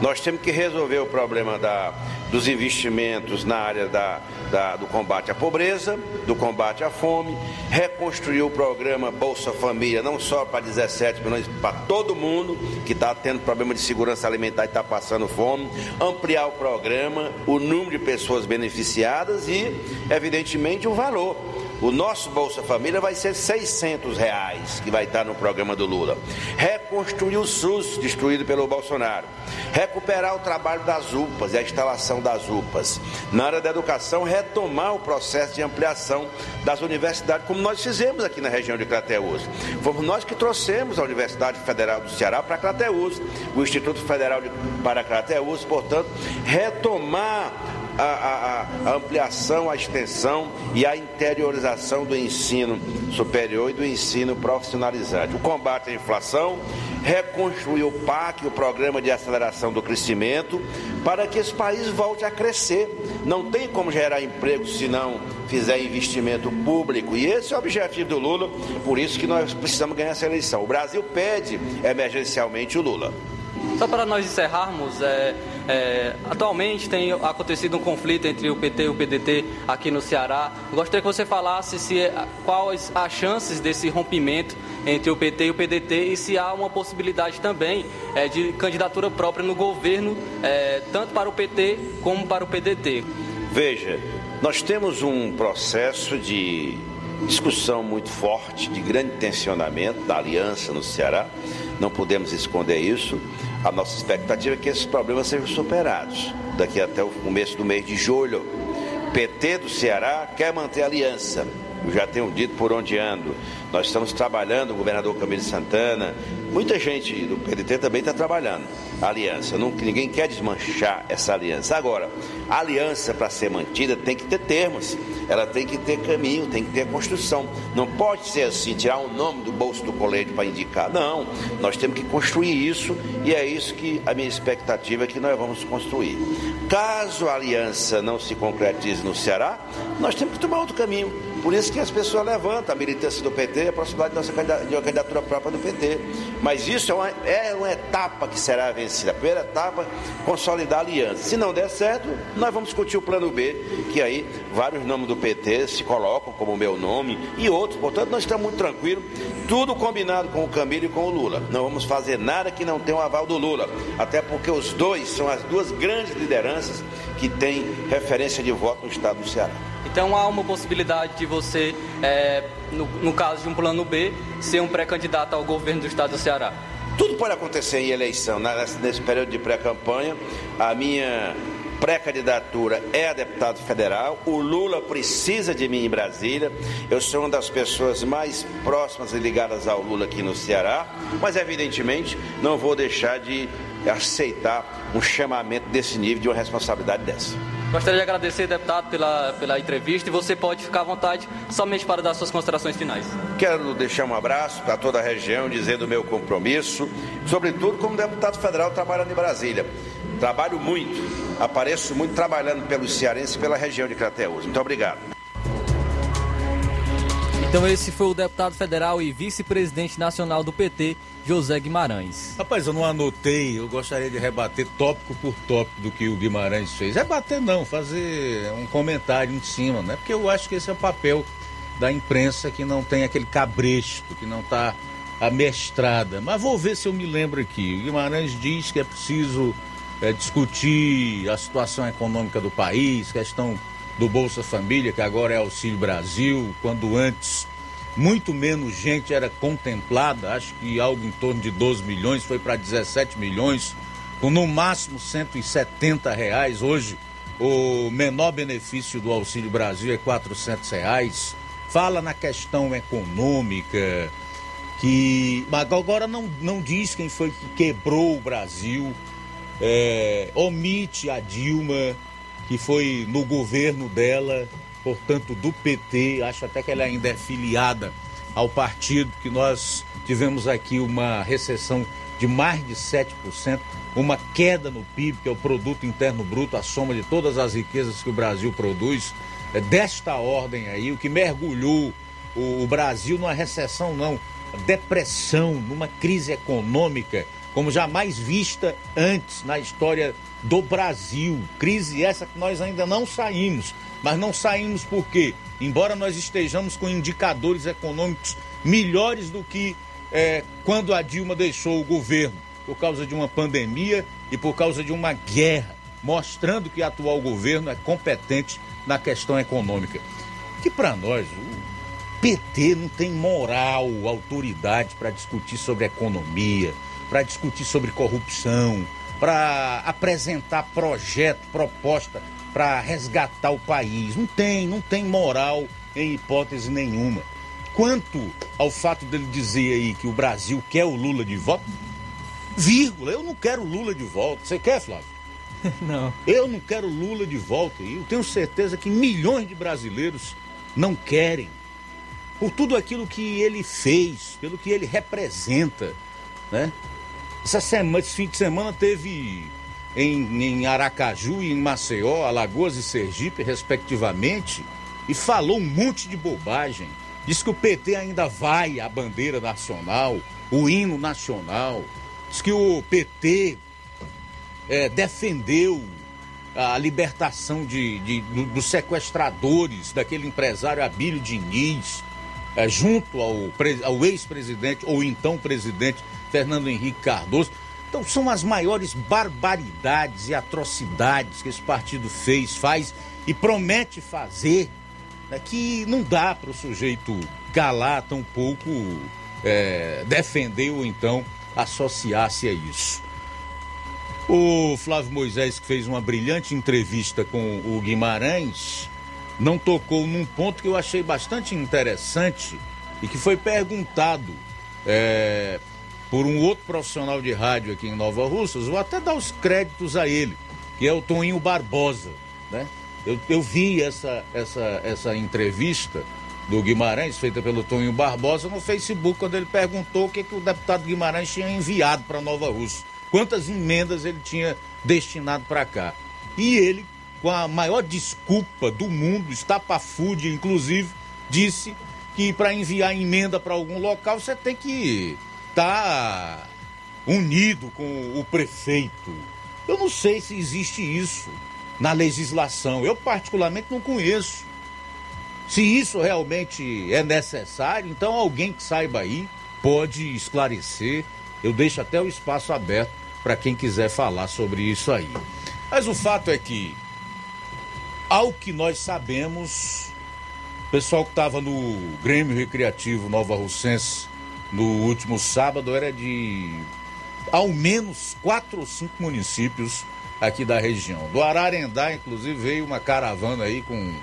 Nós temos que resolver o problema da, dos investimentos na área da, da, do combate à pobreza, do combate à fome, reconstruir o programa Bolsa Família, não só para 17 milhões, para todo mundo que está tendo problema de segurança alimentar e está passando fome, ampliar o programa, o número de pessoas beneficiadas e, evidentemente, o valor O nosso Bolsa Família vai ser 600 reais, que vai estar no programa do Lula. Reconstruir o SUS, destruído pelo Bolsonaro. Recuperar o trabalho das UPAs e a instalação das UPAs. Na área da educação, retomar o processo de ampliação das universidades, como nós fizemos aqui na região de Crateús. Fomos nós que trouxemos a Universidade Federal do Ceará para Crateús, o Instituto Federal de, para Crateús, portanto, retomar a, a, a, ampliação, a extensão e a interiorização do ensino superior e do ensino profissionalizante. O combate à inflação, reconstruir o PAC, o Programa de Aceleração do Crescimento, para que esse país volte a crescer. Não tem como gerar emprego se não fizer investimento público. E esse é o objetivo do Lula, por isso que nós precisamos ganhar essa eleição. O Brasil pede emergencialmente o Lula. Só para nós encerrarmos, é, é, atualmente tem acontecido um conflito entre o PT e o PDT aqui no Ceará. Gostaria que você falasse se, é, quais as chances desse rompimento entre o PT e o PDT e se há uma possibilidade também é, de candidatura própria no governo, é, tanto para o PT como para o PDT. Veja, nós temos um processo de discussão muito forte, de grande tensionamento da aliança no Ceará, não podemos esconder isso. A nossa expectativa é que esses problemas sejam superados daqui até o começo do mês de julho. PT do Ceará quer manter aliança. Eu já tenho dito por onde ando. Nós estamos trabalhando, o governador Camilo Santana, muita gente do PDT também está trabalhando. A aliança, não, ninguém quer desmanchar essa aliança. Agora, a aliança para ser mantida tem que ter termos, ela tem que ter caminho, tem que ter construção. Não pode ser assim, tirar o nome do bolso do colete para indicar. Não, nós temos que construir isso e é isso que a minha expectativa é que nós vamos construir. Caso a aliança não se concretize no Ceará, nós temos que tomar outro caminho. Por isso que as pessoas levantam a militância do PT a possibilidade de uma candidatura própria do PT. Mas isso é uma, é uma etapa que será vencida. A primeira etapa, consolidar a aliança. Se não der certo, nós vamos discutir o plano B, que aí vários nomes do PT se colocam como meu nome e outros. Portanto, nós estamos muito tranquilos. Tudo combinado com o Camilo e com o Lula. Não vamos fazer nada que não tenha o aval do Lula. Até porque os dois são as duas grandes lideranças que têm referência de voto no estado do Ceará. Então há uma possibilidade de você, é, no, no, caso de um plano B, ser um pré-candidato ao governo do estado do Ceará? Tudo pode acontecer em eleição. Nesse período de pré-campanha, a minha pré-candidatura é a deputado federal. O Lula precisa de mim em Brasília. Eu sou uma das pessoas mais próximas e ligadas ao Lula aqui no Ceará, mas evidentemente não vou deixar de aceitar um chamamento desse nível, de uma responsabilidade dessa. Gostaria de agradecer, deputado, pela, pela entrevista e você pode ficar à vontade somente para dar suas considerações finais. Quero deixar um abraço para toda a região, dizendo o meu compromisso, sobretudo como deputado federal trabalhando em Brasília. Trabalho muito, apareço muito trabalhando pelos cearenses e pela região de Crateús. Muito obrigado. Então esse foi o deputado federal e vice-presidente nacional do PT, José Guimarães. Rapaz, eu não anotei, eu gostaria de rebater tópico por tópico do que o Guimarães fez. Rebater não, fazer um comentário em cima, né? Porque eu acho que esse é o papel da imprensa que não tem aquele cabresto, que não está amestrada. Mas vou ver se eu me lembro aqui. O Guimarães diz que é preciso é, discutir a situação econômica do país, questão do Bolsa Família, que agora é Auxílio Brasil, quando antes muito menos gente era contemplada, acho que algo em torno de 12 milhões, foi para 17 milhões, com no máximo 170 reais. Hoje, o menor benefício do Auxílio Brasil é 400 reais. Fala na questão econômica, que agora não, não diz quem foi que quebrou o Brasil, é, omite a Dilma, que foi no governo dela, portanto do PT, acho até que ela ainda é filiada ao partido, que nós tivemos aqui uma recessão de mais de 7%, uma queda no PIB, que é o produto interno bruto, a soma de todas as riquezas que o Brasil produz, é desta ordem aí, o que mergulhou o, o Brasil numa recessão não, depressão, numa crise econômica como jamais vista antes na história do Brasil. Crise essa que nós ainda não saímos. Mas não saímos porque, embora nós estejamos com indicadores econômicos melhores do que é, quando a Dilma deixou o governo, por causa de uma pandemia e por causa de uma guerra, mostrando que o atual governo é competente na questão econômica. Que para nós, PT não tem moral, autoridade para discutir sobre economia, para discutir sobre corrupção, para apresentar projeto, proposta para resgatar o país. Não tem, não tem moral em hipótese nenhuma. Quanto ao fato dele dizer aí que o Brasil quer o Lula de volta, vírgula, eu não quero o Lula de volta. Você quer, Flávio? Não. Eu não quero Lula de volta. E eu tenho certeza que milhões de brasileiros não querem. Por tudo aquilo que ele fez, pelo que ele representa, né? Essa semana, esse fim de semana teve em, em Aracaju e em Maceió, Alagoas e Sergipe, respectivamente, e falou um monte de bobagem. Diz que o PT ainda vai à bandeira nacional, o hino nacional. Diz que o PT é, defendeu a libertação de, de do, dos sequestradores daquele empresário Abílio Diniz, é, junto ao, ao ex-presidente ou então presidente Fernando Henrique Cardoso. Então são as maiores barbaridades e atrocidades que esse partido fez, faz e promete fazer, né, que não dá para o sujeito calar tão pouco é, defender ou então associar-se a isso. O Flávio Moisés, que fez uma brilhante entrevista com o Guimarães, não tocou num ponto que eu achei bastante interessante e que foi perguntado é, por um outro profissional de rádio aqui em Nova Russas, vou até dar os créditos a ele, que é o Toninho Barbosa, né? Eu, eu vi essa, essa, essa entrevista do Guimarães, feita pelo Toninho Barbosa, no Facebook, quando ele perguntou o que, que o deputado Guimarães tinha enviado para Nova Russa. Quantas emendas ele tinha destinado para cá. E ele, com a maior desculpa do mundo, estapafúdia, inclusive, disse que para enviar emenda para algum local você tem que está unido com o prefeito. Eu não sei se existe isso na legislação. Eu, particularmente, não conheço. Se isso realmente é necessário, então alguém que saiba aí pode esclarecer. Eu deixo até o espaço aberto para quem quiser falar sobre isso aí. Mas o fato é que, ao que nós sabemos, o pessoal que estava no Grêmio Recreativo Nova Russense no último sábado era de ao menos quatro ou cinco municípios aqui da região. Do Ararendá, inclusive, veio uma caravana aí com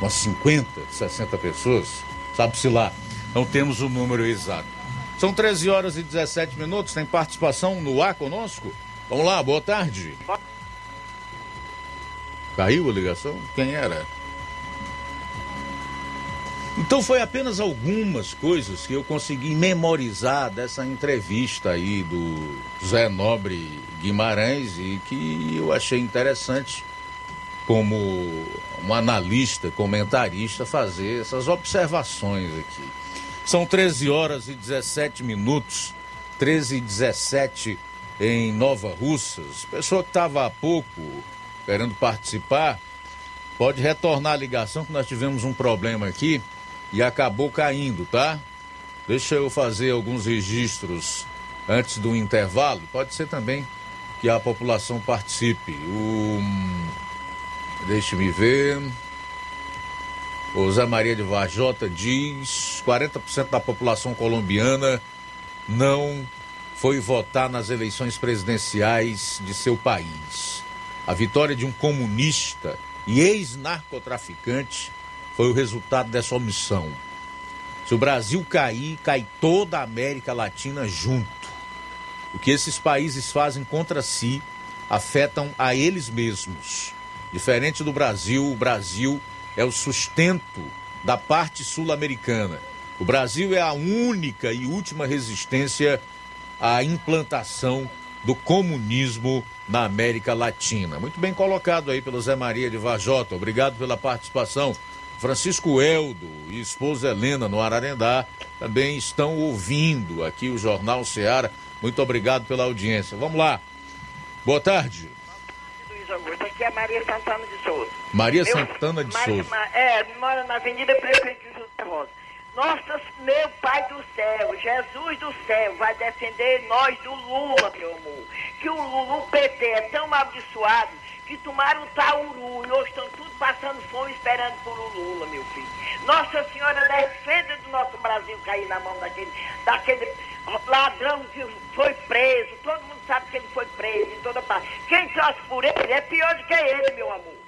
umas 50, 60 pessoas, sabe-se lá. Não temos o número exato. São 13 horas e 17 minutos, tem participação no ar conosco? Vamos lá, boa tarde. Caiu a ligação? Quem era? Então foi apenas algumas coisas que eu consegui memorizar dessa entrevista aí do Zé Nobre Guimarães e que eu achei interessante como um analista, comentarista fazer essas observações aqui. São 13 horas e 17 minutos, 13 e 17 em Nova Russas. Pessoa que estava há pouco querendo participar, pode retornar a ligação que nós tivemos um problema aqui e acabou caindo, tá? Deixa eu fazer alguns registros antes do intervalo. Pode ser também que a população participe. O... Deixe-me ver. O Zé Maria de Vajota diz: 40% da população colombiana não foi votar nas eleições presidenciais de seu país. A vitória de um comunista e ex-narcotraficante foi o resultado dessa omissão. Se o Brasil cair, cai toda a América Latina junto. O que esses países fazem contra si afetam a eles mesmos. Diferente do Brasil, o Brasil é o sustento da parte sul-americana. O Brasil é a única e última resistência à implantação do comunismo na América Latina. Muito bem colocado aí pelo Zé Maria de Vajota. Obrigado pela participação. Francisco Eldo e esposa Helena no Ararendá também estão ouvindo aqui o Jornal Ceará. Muito obrigado pela audiência. Vamos lá. Boa tarde. Luiz Augusto, aqui é Maria Santana de Souza. Maria Meu, Santana de Maria, Souza. É, mora na Avenida Prefeito José Rosa. Nossa, meu Pai do céu, Jesus do céu, vai defender nós do Lula, meu amor. Que o Lula, o PT é tão abençoado que tomaram tauru e hoje estão tudo passando fome esperando por o Lula, meu filho. Nossa Senhora defenda do nosso Brasil cair na mão daquele, daquele ladrão que foi preso. Todo mundo sabe que ele foi preso em toda parte. Quem torce por ele é pior do que ele, meu amor.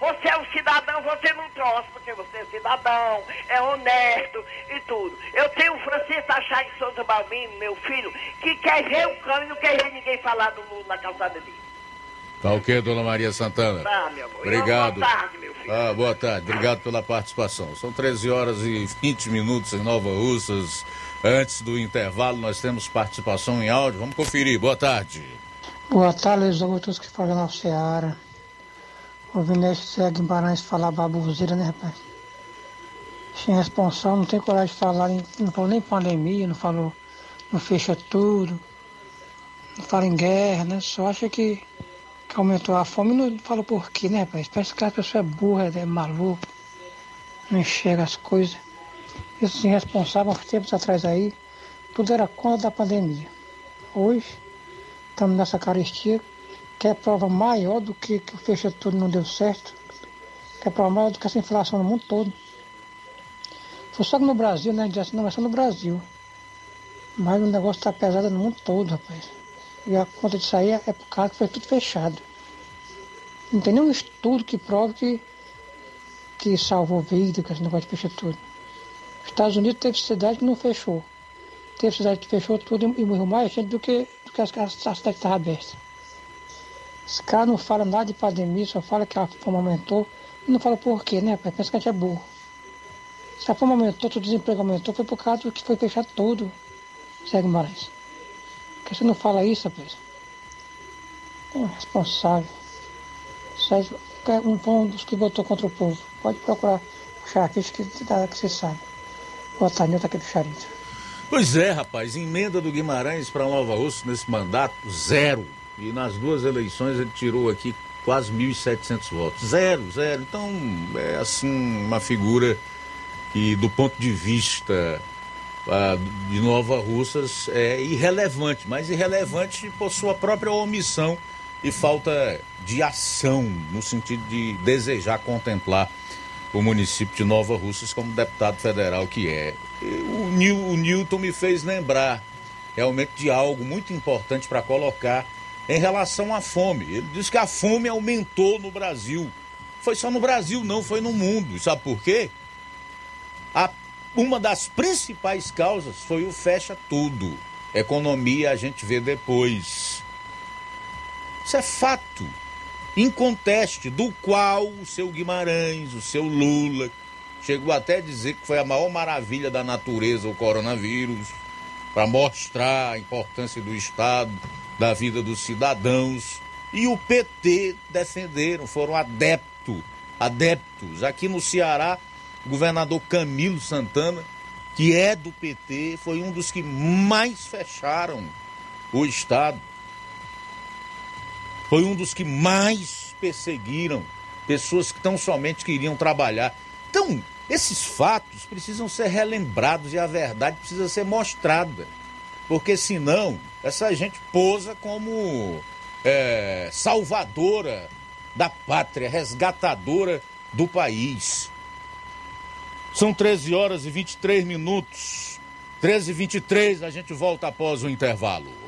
Você é um cidadão, você não troça, porque você é cidadão, é honesto e tudo. Eu tenho o Francisco Achar de Souza Balbino, meu filho, que quer ver o cão e não quer ver ninguém falar do Lula na calçada dele. Tá ok, dona Maria Santana? Tá, meu amor. Obrigado. Boa tarde, meu filho. Ah, boa tarde. Obrigado pela participação. São 13 horas e 20 minutos em Nova Russas. Antes do intervalo, nós temos participação em áudio. Vamos conferir. Boa tarde. Boa tarde, Luiz Augusto, que fala na Seara. Ouvindo esse Zé Guimarães falar babuzeira, né, rapaz? Sem responsável, não tem coragem de falar, não falou nem pandemia, não falou, não fecha tudo, não fala em guerra, né? Só acha que, que aumentou a fome não fala por quê, né, rapaz? Parece que a pessoa é burra, é maluco, não enxerga as coisas. Esses irresponsáveis, tempos atrás aí, tudo era contra da pandemia. Hoje, estamos nessa carestia, que é prova maior do que, que o fecha tudo não deu certo, que é prova maior do que essa inflação no mundo todo. Foi só no Brasil, né? Diz assim, não, é só no Brasil. Mas o negócio está pesado no mundo todo, rapaz. E a conta disso aí é por causa que foi tudo fechado. Não tem nenhum estudo que prove que, que salvou vida com esse negócio de fechar tudo. Os Estados Unidos teve cidade que não fechou. Teve cidade que fechou tudo e morreu mais gente do que, do que as, as cidades que estavam abertas. Esse cara não fala nada de pandemia, só fala que a fome aumentou. E não fala por quê, né, pai? Pensa que a gente é burro. Se a fome aumentou, o desemprego aumentou, foi por causa do que foi fechado tudo. Segue mais. Porque você não fala isso, rapaz? É um Sérgio é um, um dos que votou contra o povo. Pode procurar o Charito que, que você sabe. Tarde, eu aqui do Charito. Pois é, rapaz, emenda do Guimarães para Nova Russa nesse mandato, zero. E nas duas eleições ele tirou aqui quase 1.700 votos. Zero, zero. Então é assim uma figura que, do ponto de vista ah, de Nova Russas, é irrelevante, mas irrelevante por sua própria omissão e falta de ação, no sentido de desejar contemplar o município de Nova Russas como deputado federal que é. O, Nil, o Newton me fez lembrar realmente de algo muito importante para colocar em relação à fome. Ele disse que a fome aumentou no Brasil. Foi só no Brasil, não, foi no mundo. Sabe por quê? A, uma das principais causas foi o fecha tudo. Economia a gente vê depois. Isso é fato. Inconteste, do qual o seu Guimarães, o seu Lula, chegou até a dizer que foi a maior maravilha da natureza o coronavírus, para mostrar a importância do Estado, da vida dos cidadãos. E o PT defenderam, foram adeptos, adeptos. Aqui no Ceará, o governador Camilo Santana, que é do PT, foi um dos que mais fecharam o Estado. Foi um dos que mais perseguiram pessoas que tão somente queriam trabalhar. Então, esses fatos precisam ser relembrados e a verdade precisa ser mostrada. Porque senão, essa gente posa como é, salvadora da pátria, resgatadora do país. São 13 horas e 23 minutos. 13 e 23, a gente volta após o intervalo.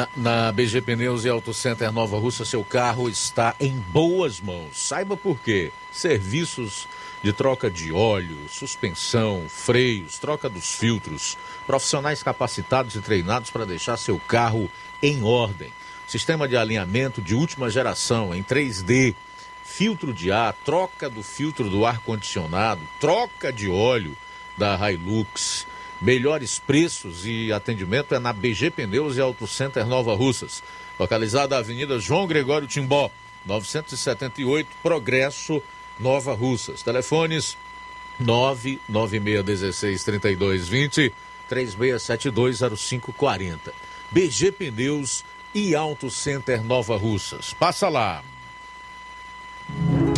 Ah, Na BG Pneus e Auto Center Nova Russa, seu carro está em boas mãos. Saiba por quê. Serviços de troca de óleo, suspensão, freios, troca dos filtros, profissionais capacitados e treinados para deixar seu carro em ordem. Sistema de alinhamento de última geração em 3D, filtro de ar, troca do filtro do ar condicionado, troca de óleo da Hilux. Melhores preços e atendimento é na BG Pneus e Auto Center Nova Russas, localizada na Avenida João Gregório Timbó, 978 Progresso, Nova Russas. Telefones 996163220, 36720540. BG Pneus e Auto Center Nova Russas. Passa lá.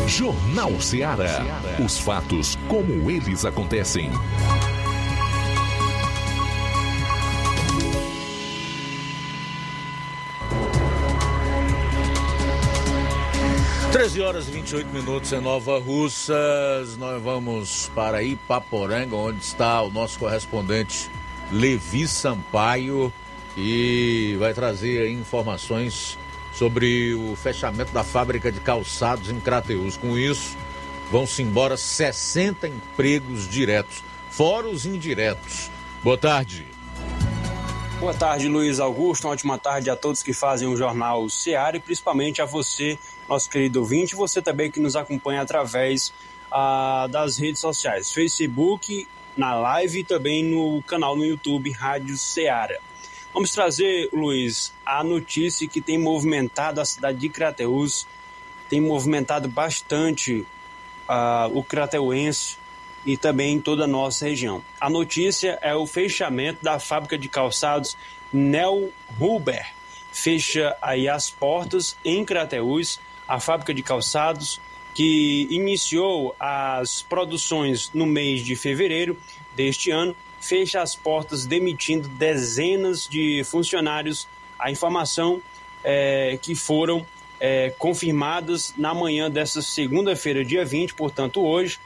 Jornal Ceará. Os fatos como eles acontecem. 13 horas e 28 minutos em Nova Russas. Nós vamos para Ipaporanga, onde está o nosso correspondente Levi Sampaio, que vai trazer informações sobre o fechamento da fábrica de calçados em Crateus. Com isso, vão-se embora 60 empregos diretos, fora os indiretos. Boa tarde. Boa tarde, Luiz Augusto. Uma ótima tarde a todos que fazem o Jornal Seara e principalmente a você, nosso querido ouvinte, você também que nos acompanha através ah, das redes sociais, Facebook, na live e também no canal no YouTube Rádio Seara. Vamos trazer, Luiz, a notícia que tem movimentado a cidade de Crateús, tem movimentado bastante uh, o crateuense e também toda a nossa região. A notícia é o fechamento da fábrica de calçados Nel Huber. Fecha aí as portas em Crateús, a fábrica de calçados que iniciou as produções no mês de fevereiro deste ano, fecha as portas demitindo dezenas de funcionários. A informação é que foram é, confirmadas na manhã desta segunda-feira, dia 20, portanto hoje,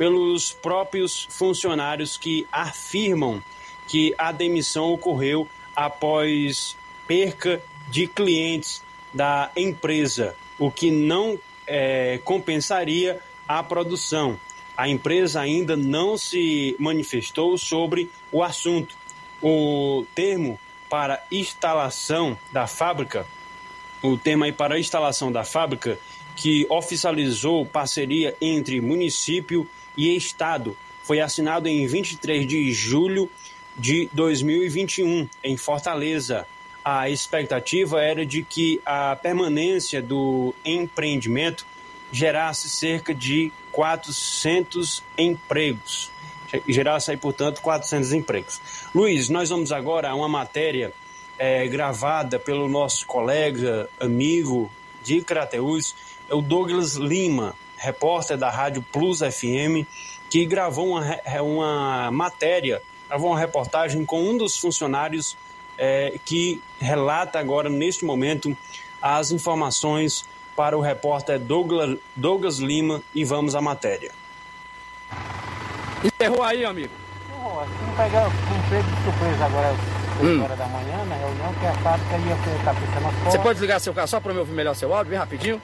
pelos próprios funcionários que afirmam que a demissão ocorreu após perca de clientes da empresa, o que não é, compensaria a produção. A empresa ainda não se manifestou sobre o assunto. O termo para instalação da fábrica, o tema aí para instalação da fábrica, que oficializou parceria entre município e Estado. Foi assinado em 23 de julho de 2021, em Fortaleza. A expectativa era de que a permanência do empreendimento gerasse cerca de 400 empregos. Gerasse aí, portanto, 400 empregos. Luiz, nós vamos agora a uma matéria é, gravada pelo nosso colega, amigo de Crateus, é o Douglas Lima, repórter da Rádio Plus FM, que gravou uma, uma matéria, gravou uma reportagem com um dos funcionários é, que relata agora, neste momento, as informações para o repórter Douglas, Douglas Lima e vamos à matéria. Enterrou aí, amigo? Enterrou. Assim, pegar um emprego de surpresa agora às 6 hum. horas da manhã, na reunião, que a fábrica ia estar fechando as portas. Você pode desligar seu carro só para eu ouvir melhor seu áudio, bem rapidinho?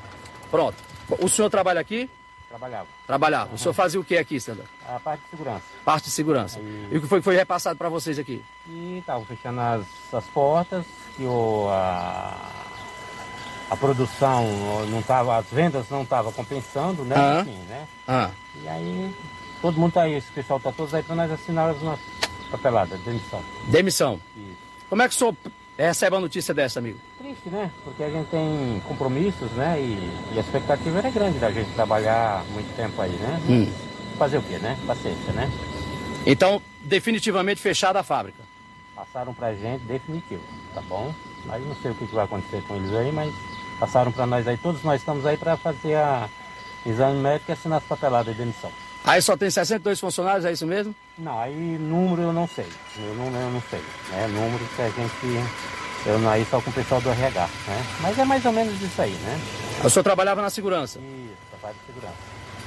Pronto. O senhor trabalha aqui? Trabalhava. Trabalhava. O senhor fazia o que aqui, Sandra? A parte de segurança. Parte de segurança. Aí... E o que foi que foi repassado para vocês aqui? E estavam fechando as, as portas, que o, a, a produção não estava, as vendas não estavam compensando, né? Ah. Enfim, né? Ah. E aí, todo mundo está aí, esse pessoal está todos aí para nós assinar as nossas papeladas, demissão. Demissão? Isso. Como é que o senhor recebe a notícia dessa, amigo? Triste, né? Porque a gente tem compromissos, né? E, e a expectativa era grande da gente trabalhar muito tempo aí, né? Hum. Fazer o quê, né? Paciência, né? Então, definitivamente fechada a fábrica. Passaram pra gente definitivo, tá bom? Mas não sei o que vai acontecer com eles aí, mas passaram para nós aí. Todos nós estamos aí para fazer a exame médico e assinar as papeladas de demissão. Aí só tem 62 funcionários, é isso mesmo? Não, aí número eu não sei. Eu não, eu não sei. É número que a gente. Eu não aí só com o pessoal do RH, né? Mas é mais ou menos isso aí, né? O senhor trabalhava na segurança? Isso, trabalho de segurança.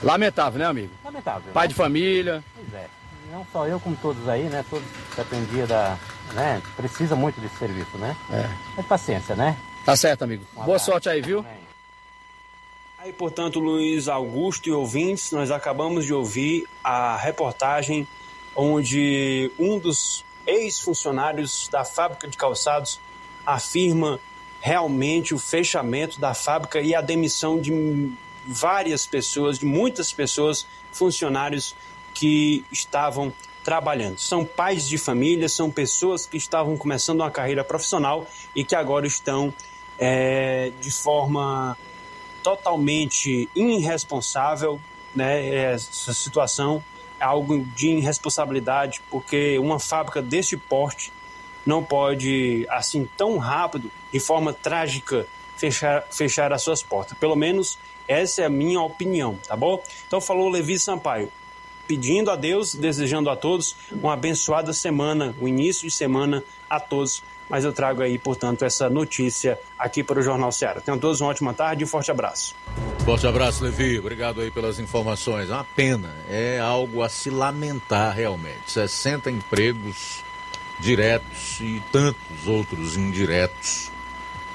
Lamentável, né, amigo? Lamentável. Pai né? de família. Pois é. Não só eu, como todos aí, né? Todos dependia da. né? Precisa muito desse serviço, né? É. É paciência, né? Tá certo, amigo. Um Boa sorte aí, viu? Amém. Aí, portanto, Luiz Augusto e ouvintes, nós acabamos de ouvir a reportagem onde um dos ex-funcionários da fábrica de calçados afirma realmente o fechamento da fábrica e a demissão de várias pessoas, de muitas pessoas, funcionários que estavam trabalhando. São pais de família, são pessoas que estavam começando uma carreira profissional e que agora estão é, de forma totalmente irresponsável, né? Essa situação é algo de irresponsabilidade, porque uma fábrica desse porte não pode, assim, tão rápido, de forma trágica, fechar, fechar as suas portas. Pelo menos essa é a minha opinião, tá bom? Então falou Levi Sampaio, pedindo a Deus, desejando a todos uma abençoada semana, o início de semana a todos mas eu trago aí, portanto, essa notícia aqui para o Jornal Ceará. Tenham todos uma ótima tarde e um forte abraço. Forte abraço, Levi. Obrigado aí pelas informações. É uma pena, é algo a se lamentar realmente. 60 empregos diretos e tantos outros indiretos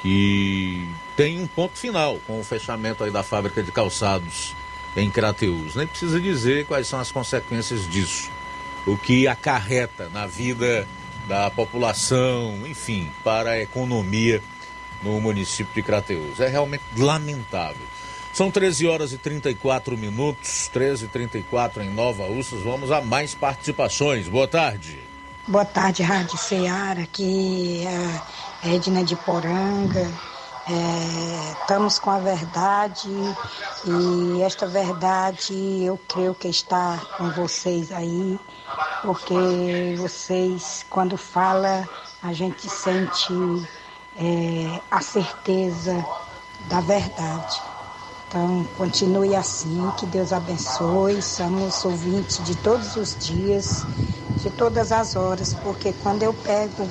que tem um ponto final com o fechamento aí da fábrica de calçados em Crateus. Nem precisa dizer quais são as consequências disso. O que acarreta na vida da população, enfim, para a economia no município de Crateus. É realmente lamentável. São 13 horas e 34 minutos, 13 e 34 em Nova Russas. Vamos a mais participações. Boa tarde. Boa tarde, Rádio Ceará, aqui é Edna de Poranga. É, estamos com a verdade e esta verdade eu creio que está com vocês aí, porque vocês, quando fala, a gente sente é, a certeza da verdade. Então, continue assim, que Deus abençoe. Somos ouvintes de todos os dias, de todas as horas, porque quando eu pego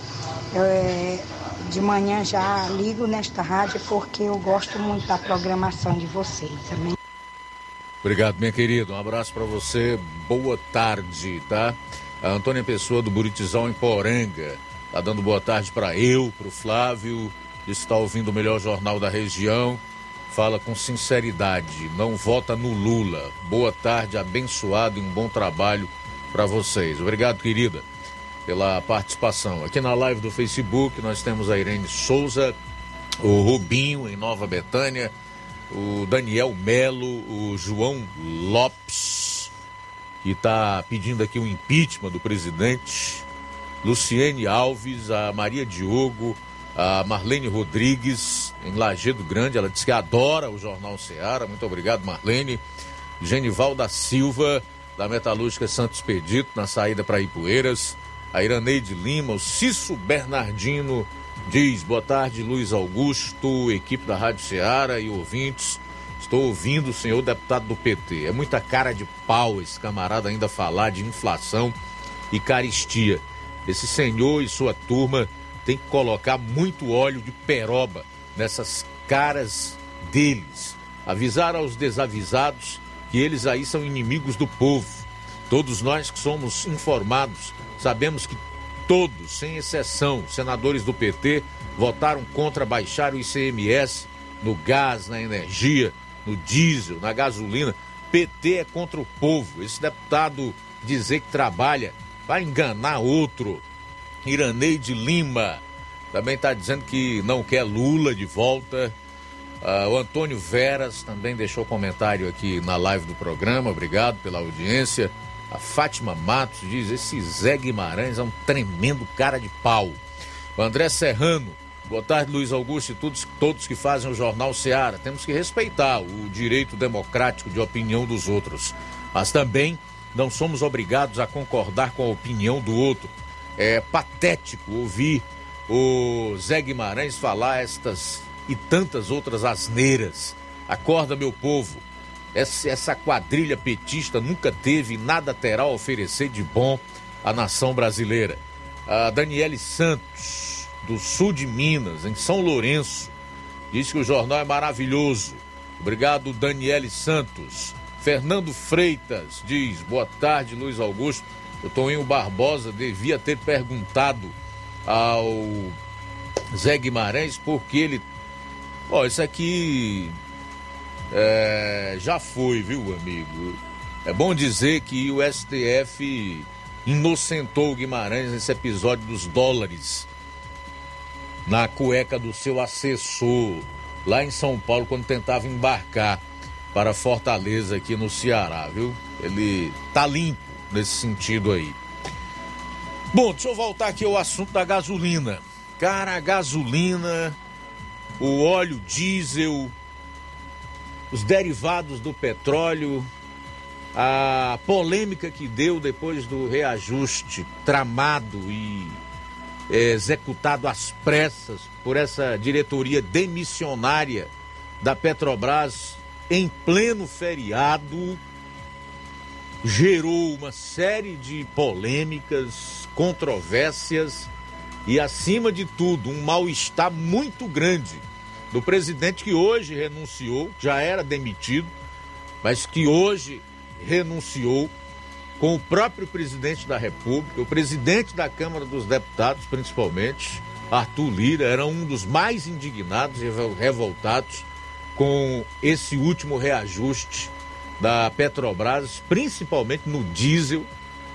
é, de manhã já ligo nesta rádio, porque eu gosto muito da programação de vocês. Amém? Obrigado, minha querida. Um abraço para você. Boa tarde, tá? A Antônia Pessoa do Buritizão em Poranga. Tá dando boa tarde para eu, para o Flávio. Está ouvindo o melhor jornal da região fala com sinceridade, não vota no Lula. Boa tarde, abençoado e um bom trabalho para vocês. Obrigado, querida, pela participação. Aqui na live do Facebook nós temos a Irene Souza, o Rubinho em Nova Betânia, o Daniel Melo, o João Lopes, que está pedindo aqui o impeachment do presidente, Luciene Alves, a Maria Diogo, a Marlene Rodrigues, em Lagedo Grande, ela diz que adora o Jornal Seara. Muito obrigado, Marlene. Genival da Silva, da Metalúrgica Santos Pedito, na saída para Ipueiras. A Iraneide Lima, o Cício Bernardino diz: boa tarde, Luiz Augusto, equipe da Rádio Seara e ouvintes. Estou ouvindo o senhor deputado do PT. É muita cara de pau esse camarada ainda falar de inflação e caristia. Esse senhor e sua turma tem que colocar muito óleo de peroba nessas caras deles. Avisar aos desavisados que eles aí são inimigos do povo. Todos nós que somos informados sabemos que todos, sem exceção, senadores do PT votaram contra baixar o ICMS no gás, na energia, no diesel, na gasolina. PT é contra o povo. Esse deputado dizer que trabalha vai enganar outro. Iraneide Lima também está dizendo que não quer Lula de volta. Uh, o Antônio Veras também deixou comentário aqui na live do programa. Obrigado pela audiência. A Fátima Matos diz: esse Zé Guimarães é um tremendo cara de pau. O André Serrano, boa tarde, Luiz Augusto e todos, todos que fazem o Jornal Seara. Temos que respeitar o direito democrático de opinião dos outros, mas também não somos obrigados a concordar com a opinião do outro. É patético ouvir o Zé Guimarães falar estas e tantas outras asneiras. Acorda, meu povo. Essa, quadrilha petista nunca teve nada terá a oferecer de bom à nação brasileira. A Daniele Santos, do sul de Minas, em São Lourenço, diz que o jornal é maravilhoso. Obrigado, Daniele Santos. Fernando Freitas diz: boa tarde, Luiz Augusto. O Toninho Barbosa devia ter perguntado ao Zé Guimarães porque ele. Ó, isso aqui é, já foi, viu, amigo? É bom dizer que o STF inocentou o Guimarães nesse episódio dos dólares na cueca do seu assessor lá em São Paulo quando tentava embarcar para Fortaleza aqui no Ceará, viu? Ele tá limpo nesse sentido aí. Bom, deixa eu voltar aqui ao assunto da gasolina. Cara, a gasolina, o óleo diesel, os derivados do petróleo, a polêmica que deu depois do reajuste tramado e é, executado às pressas por essa diretoria demissionária da Petrobras em pleno feriado gerou uma série de polêmicas, controvérsias e, acima de tudo, um mal-estar muito grande do presidente que hoje renunciou, já era demitido, mas que hoje renunciou com o próprio presidente da República, o presidente da Câmara dos Deputados, principalmente, Arthur Lira, era um dos mais indignados e revoltados com esse último reajuste da Petrobras, principalmente no diesel,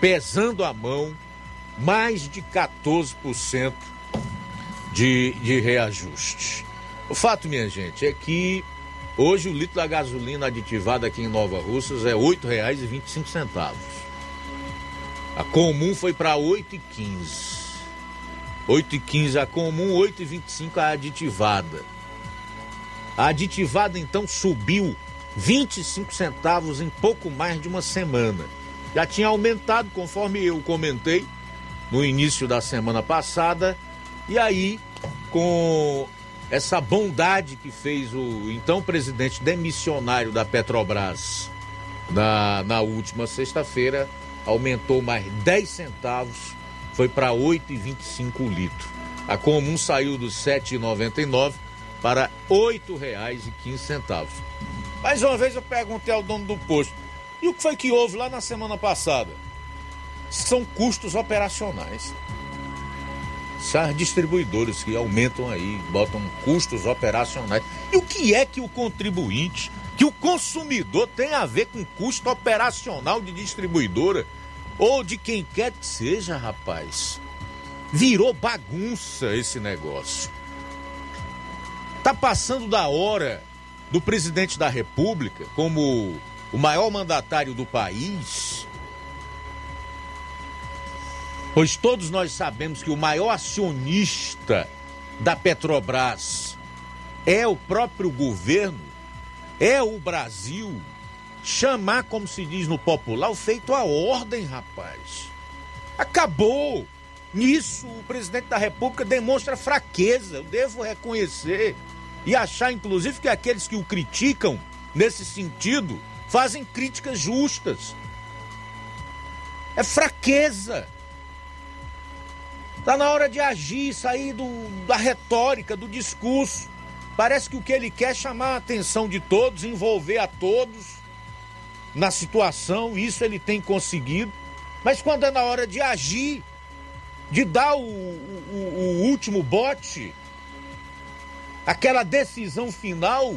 pesando a mão mais de 14% de, de reajuste. O fato, minha gente, é que hoje o litro da gasolina aditivada aqui em Nova Russas é R$ 8,25. A comum foi para R$ 8,15. 8,15 a comum, 8,25 a aditivada. A aditivada então subiu 25 centavos em pouco mais de uma semana. Já tinha aumentado, conforme eu comentei no início da semana passada, e aí, com essa bondade que fez o então presidente demissionário da Petrobras na, na última sexta-feira, aumentou mais 10 centavos, foi para 8,25 o litro. A comum saiu dos 7,99 para R$ 8,15. Mais uma vez eu perguntei ao dono do posto, e o que foi que houve lá na semana passada? São custos operacionais. São as distribuidoras que aumentam aí, botam custos operacionais. E o que é que o contribuinte, que o consumidor tem a ver com custo operacional de distribuidora ou de quem quer que seja, rapaz? Virou bagunça esse negócio. Tá passando da hora do presidente da República como o maior mandatário do país pois todos nós sabemos que o maior acionista da Petrobras é o próprio governo, é o Brasil. Chamar, como se diz no popular, o feito à ordem, rapaz. Acabou. Nisso, o presidente da República demonstra fraqueza, eu devo reconhecer. E achar, inclusive, que aqueles que o criticam nesse sentido fazem críticas justas. É fraqueza. Está na hora de agir, sair do, da retórica, do discurso. Parece que o que ele quer é chamar a atenção de todos, envolver a todos na situação, isso ele tem conseguido. Mas quando é na hora de agir, de dar o, o, o último bote, aquela decisão final,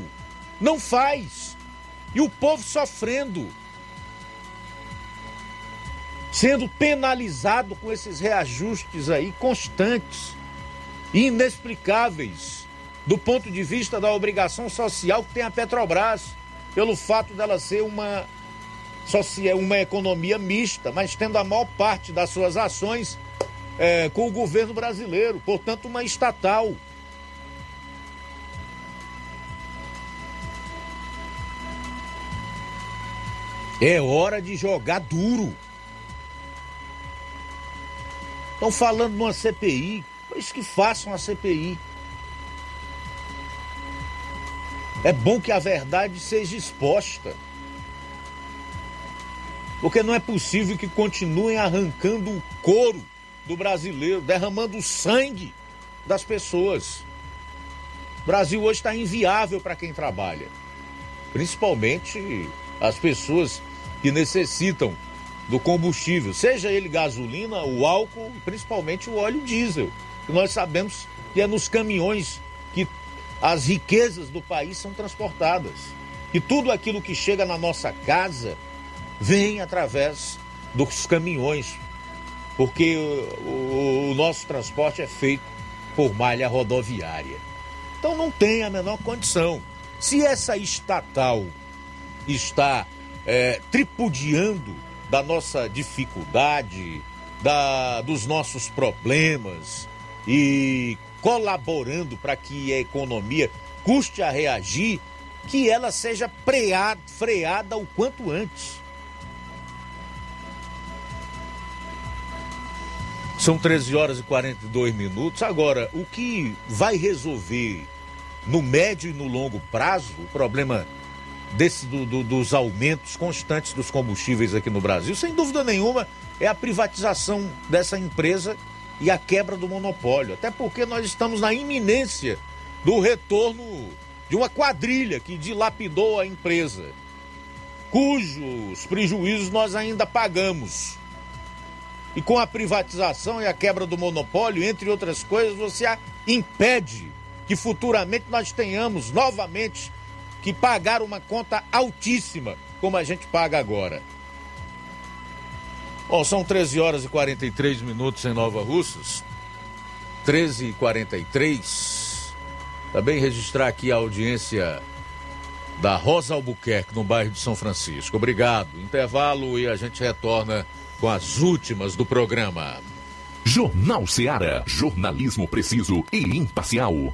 não faz. E o povo sofrendo sendo penalizado com esses reajustes aí constantes inexplicáveis do ponto de vista da obrigação social que tem a Petrobras, pelo fato dela ser uma, uma economia mista, mas tendo a maior parte das suas ações é, com o governo brasileiro, portanto, uma estatal. É hora de jogar duro. Estão falando numa CPI, pois que façam a CPI. É bom que a verdade seja exposta. Porque não é possível que continuem arrancando o couro do brasileiro, derramando o sangue das pessoas. O Brasil hoje está inviável para quem trabalha, principalmente as pessoas que necessitam do combustível, seja ele gasolina, o álcool principalmente o óleo diesel, que nós sabemos que é nos caminhões que as riquezas do país são transportadas. E tudo aquilo que chega na nossa casa vem através dos caminhões, porque o, o nosso transporte é feito por malha rodoviária. Então não tem a menor condição. Se essa estatal está é, tripudiando da nossa dificuldade, da, dos nossos problemas e colaborando para que a economia custe a reagir, que ela seja preada, freada o quanto antes. São 13 horas e 42 minutos. Agora, o que vai resolver no médio e no longo prazo o problema desse, do, do, dos aumentos constantes dos combustíveis aqui no Brasil, sem dúvida nenhuma, é a privatização dessa empresa e a quebra do monopólio. Até porque nós estamos na iminência do retorno de uma quadrilha que dilapidou a empresa, cujos prejuízos nós ainda pagamos. E com a privatização e a quebra do monopólio, entre outras coisas, você impede que futuramente nós tenhamos novamente que pagar uma conta altíssima, como a gente paga agora. Bom, são 13 horas e 43 minutos em Nova Russas. 13 e 43. Também registrar aqui a audiência da Rosa Albuquerque, no bairro de São Francisco. Obrigado. Intervalo e a gente retorna com as últimas do programa. Jornal Seara. Jornalismo preciso e imparcial.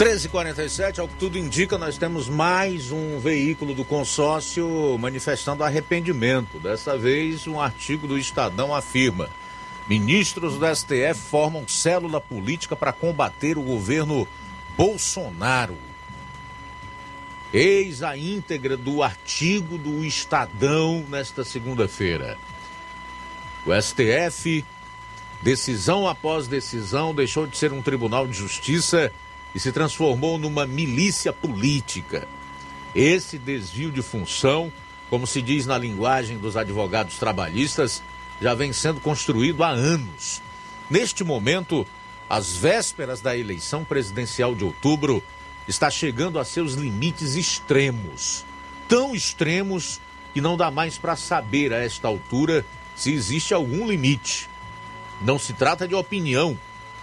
13h47, ao que tudo indica, nós temos mais um veículo do consórcio manifestando arrependimento. Dessa vez, um artigo do Estadão afirma: ministros do STF formam célula política para combater o governo Bolsonaro. Eis a íntegra do artigo do Estadão nesta segunda-feira. O STF, decisão após decisão, deixou de ser um tribunal de justiça e se transformou numa milícia política. Esse desvio de função, como se diz na linguagem dos advogados trabalhistas, já vem sendo construído há anos. Neste momento, às vésperas da eleição presidencial de outubro, está chegando a seus limites extremos. Tão extremos que não dá mais para saber a esta altura se existe algum limite. Não se trata de opinião,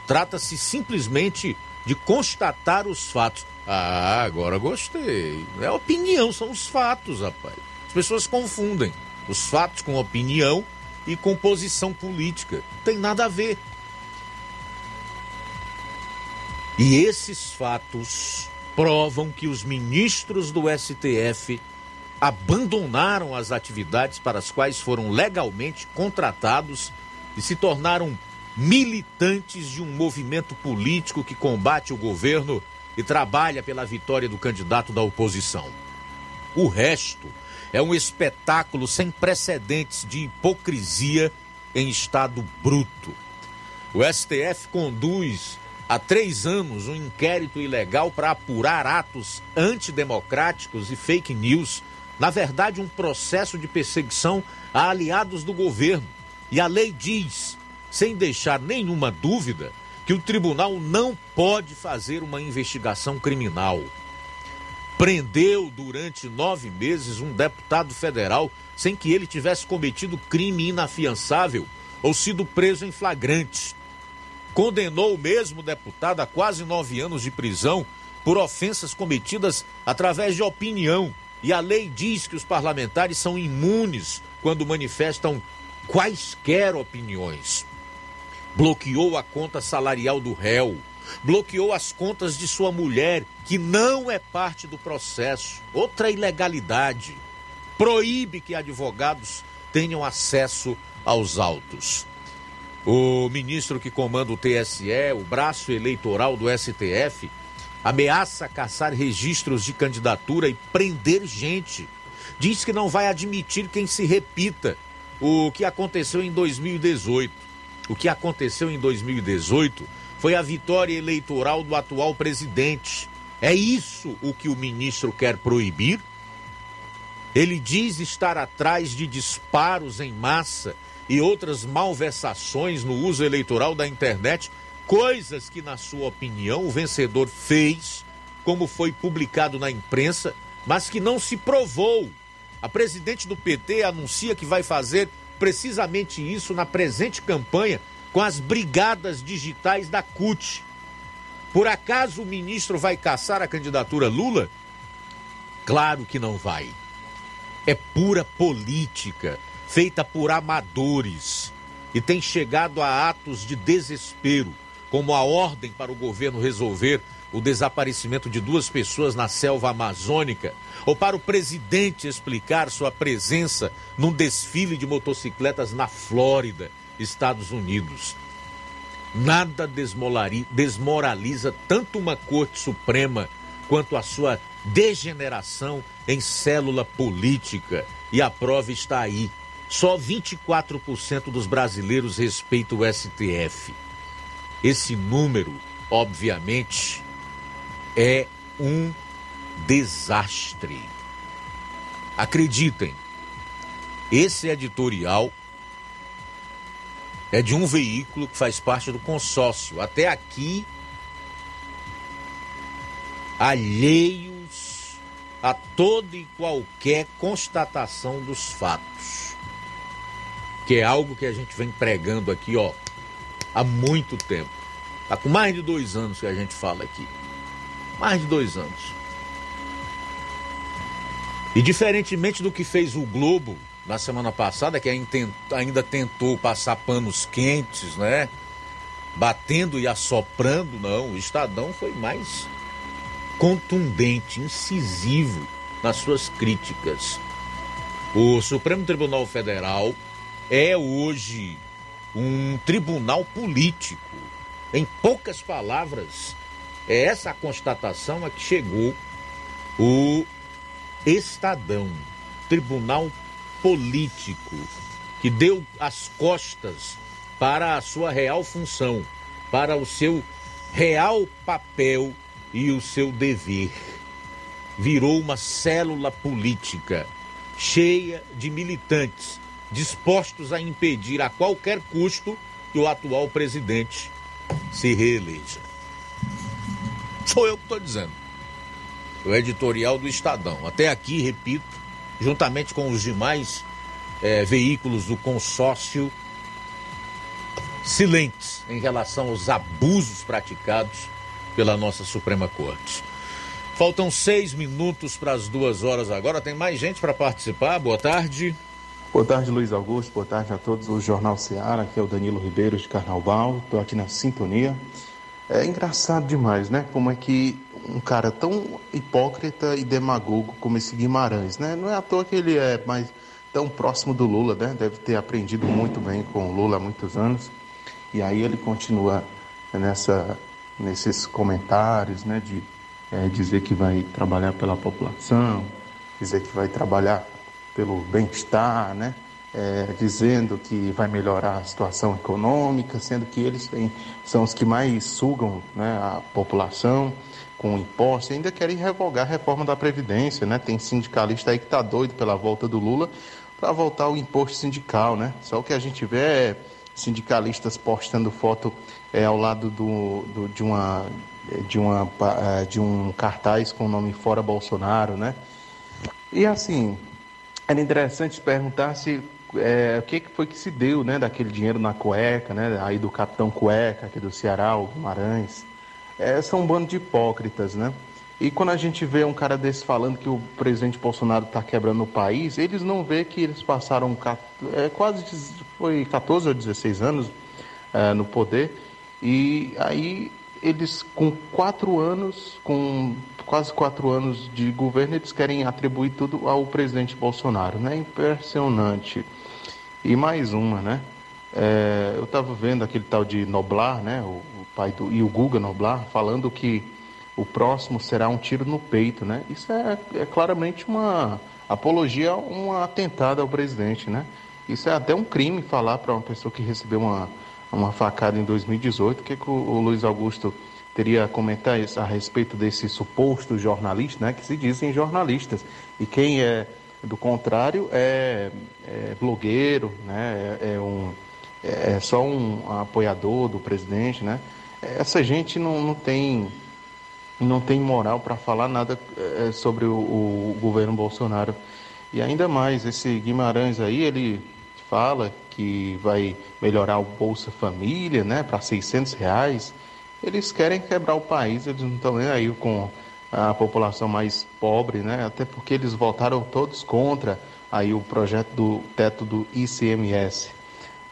trata-se simplesmente de constatar os fatos. Ah, agora gostei. É opinião, são os fatos, rapaz. As pessoas confundem os fatos com opinião e com posição política. Não tem nada a ver. E esses fatos provam que os ministros do STF abandonaram as atividades para as quais foram legalmente contratados e se tornaram militantes de um movimento político que combate o governo e trabalha pela vitória do candidato da oposição. O resto é um espetáculo sem precedentes de hipocrisia em estado bruto. O STF conduz há três anos um inquérito ilegal para apurar atos antidemocráticos e fake news na verdade, um processo de perseguição a aliados do governo. E a lei diz, sem deixar nenhuma dúvida, que o tribunal não pode fazer uma investigação criminal. Prendeu durante nove meses um deputado federal sem que ele tivesse cometido crime inafiançável ou sido preso em flagrante. Condenou o mesmo deputado a quase nove anos de prisão por ofensas cometidas através de opinião e a lei diz que os parlamentares são imunes quando manifestam quaisquer opiniões. Bloqueou a conta salarial do réu, bloqueou as contas de sua mulher, que não é parte do processo. Outra ilegalidade. Proíbe que advogados tenham acesso aos autos. O ministro que comanda o TSE, o braço eleitoral do STF, ameaça caçar registros de candidatura e prender gente. Diz que não vai admitir quem se repita o que aconteceu em 2018. O que aconteceu em 2018 foi a vitória eleitoral do atual presidente. É isso o que o ministro quer proibir? Ele diz estar atrás de disparos em massa e outras malversações no uso eleitoral da internet coisas que, na sua opinião, o vencedor fez, como foi publicado na imprensa, mas que não se provou. A presidente do PT anuncia que vai fazer precisamente isso na presente campanha com as brigadas digitais da CUT. Por acaso o ministro vai caçar a candidatura Lula? Claro que não vai. É pura política, feita por amadores, e tem chegado a atos de desespero como a ordem para o governo resolver o desaparecimento de duas pessoas na selva amazônica, ou para o presidente explicar sua presença num desfile de motocicletas na Flórida, Estados Unidos. Nada desmoraliza tanto uma Corte Suprema quanto a sua degeneração em célula política. E a prova está aí. Só 24% dos brasileiros respeitam o STF. Esse número, obviamente, é um desastre. Acreditem, esse editorial é de um veículo que faz parte do consórcio. Até aqui, alheios a toda e qualquer constatação dos fatos. Que é algo que a gente vem pregando aqui, ó, há muito tempo. Está com mais de dois anos que a gente fala aqui. Mais de dois anos. E diferentemente do que fez o Globo na semana passada, que ainda tentou passar panos quentes, né? Batendo e assoprando, não. O Estadão foi mais contundente, incisivo nas suas críticas. O Supremo Tribunal Federal é hoje um tribunal político. Em poucas palavras, é essa constatação a que chegou o Estadão, tribunal político, que deu as costas para a sua real função, para o seu real papel e o seu dever. Virou uma célula política cheia de militantes dispostos a impedir a qualquer custo que o atual presidente se reeleja. Sou eu que estou dizendo. O editorial do Estadão. Até aqui, repito, juntamente com os demais é, veículos do consórcio, silentes em relação aos abusos praticados pela nossa Suprema Corte. Faltam seis minutos para as duas horas agora. Tem mais gente para participar. Boa tarde. Boa tarde, Luiz Augusto. Boa tarde a todos do Jornal Seara. Aqui é o Danilo Ribeiro de Carnaval. Estou aqui na sintonia. É engraçado demais, né? Como é que um cara tão hipócrita e demagogo como esse Guimarães, né? Não é à toa que ele é mais tão próximo do Lula, né? Deve ter aprendido muito bem com o Lula há muitos anos. E aí ele continua nessa, nesses comentários, né? De é, dizer que vai trabalhar pela população, dizer que vai trabalhar pelo bem-estar, né? É, dizendo que vai melhorar a situação econômica, sendo que eles têm, são os que mais sugam né, a população com impostos, ainda querem revogar a reforma da Previdência, né? Tem sindicalista aí que está doido pela volta do Lula para voltar o imposto sindical, né? Só o que a gente vê é sindicalistas postando foto é, ao lado do, do, de, uma, de, uma, é, de um cartaz com o nome Fora Bolsonaro, né? E assim, era interessante perguntar se é, o que foi que se deu, né, daquele dinheiro na cueca, né, aí do Capitão Cueca, aqui do Ceará, o Guimarães. É, são um bando de hipócritas, né? E quando a gente vê um cara desse falando que o presidente Bolsonaro está quebrando o país, eles não vê que eles passaram é, quase foi 14 ou 16 anos é, no poder e aí eles com quatro anos, com quase quatro anos de governo, eles querem atribuir tudo ao presidente Bolsonaro, né? Impressionante. E mais uma, né? É, eu estava vendo aquele tal de Noblar, né? O, o, pai do e o Guga Noblar falando que o próximo será um tiro no peito, né? Isso é, é claramente uma apologia, um atentado ao presidente, né? Isso é até um crime falar para uma pessoa que recebeu uma uma facada em 2018. O que, que o, o Luiz Augusto teria a comentar a respeito desse suposto jornalista, né, que se dizem jornalistas. E quem é do contrário é, é blogueiro, né, é, é um, é, é só um apoiador do presidente. Né? Essa gente não, não tem não tem moral para falar nada é, sobre o, o, governo Bolsonaro. E ainda mais, esse Guimarães aí, ele fala que vai melhorar o Bolsa Família, né, para 600 reais. Eles querem quebrar o país, eles não estão nem aí com a população mais pobre, né, até porque eles votaram todos contra aí o projeto do teto do ICMS.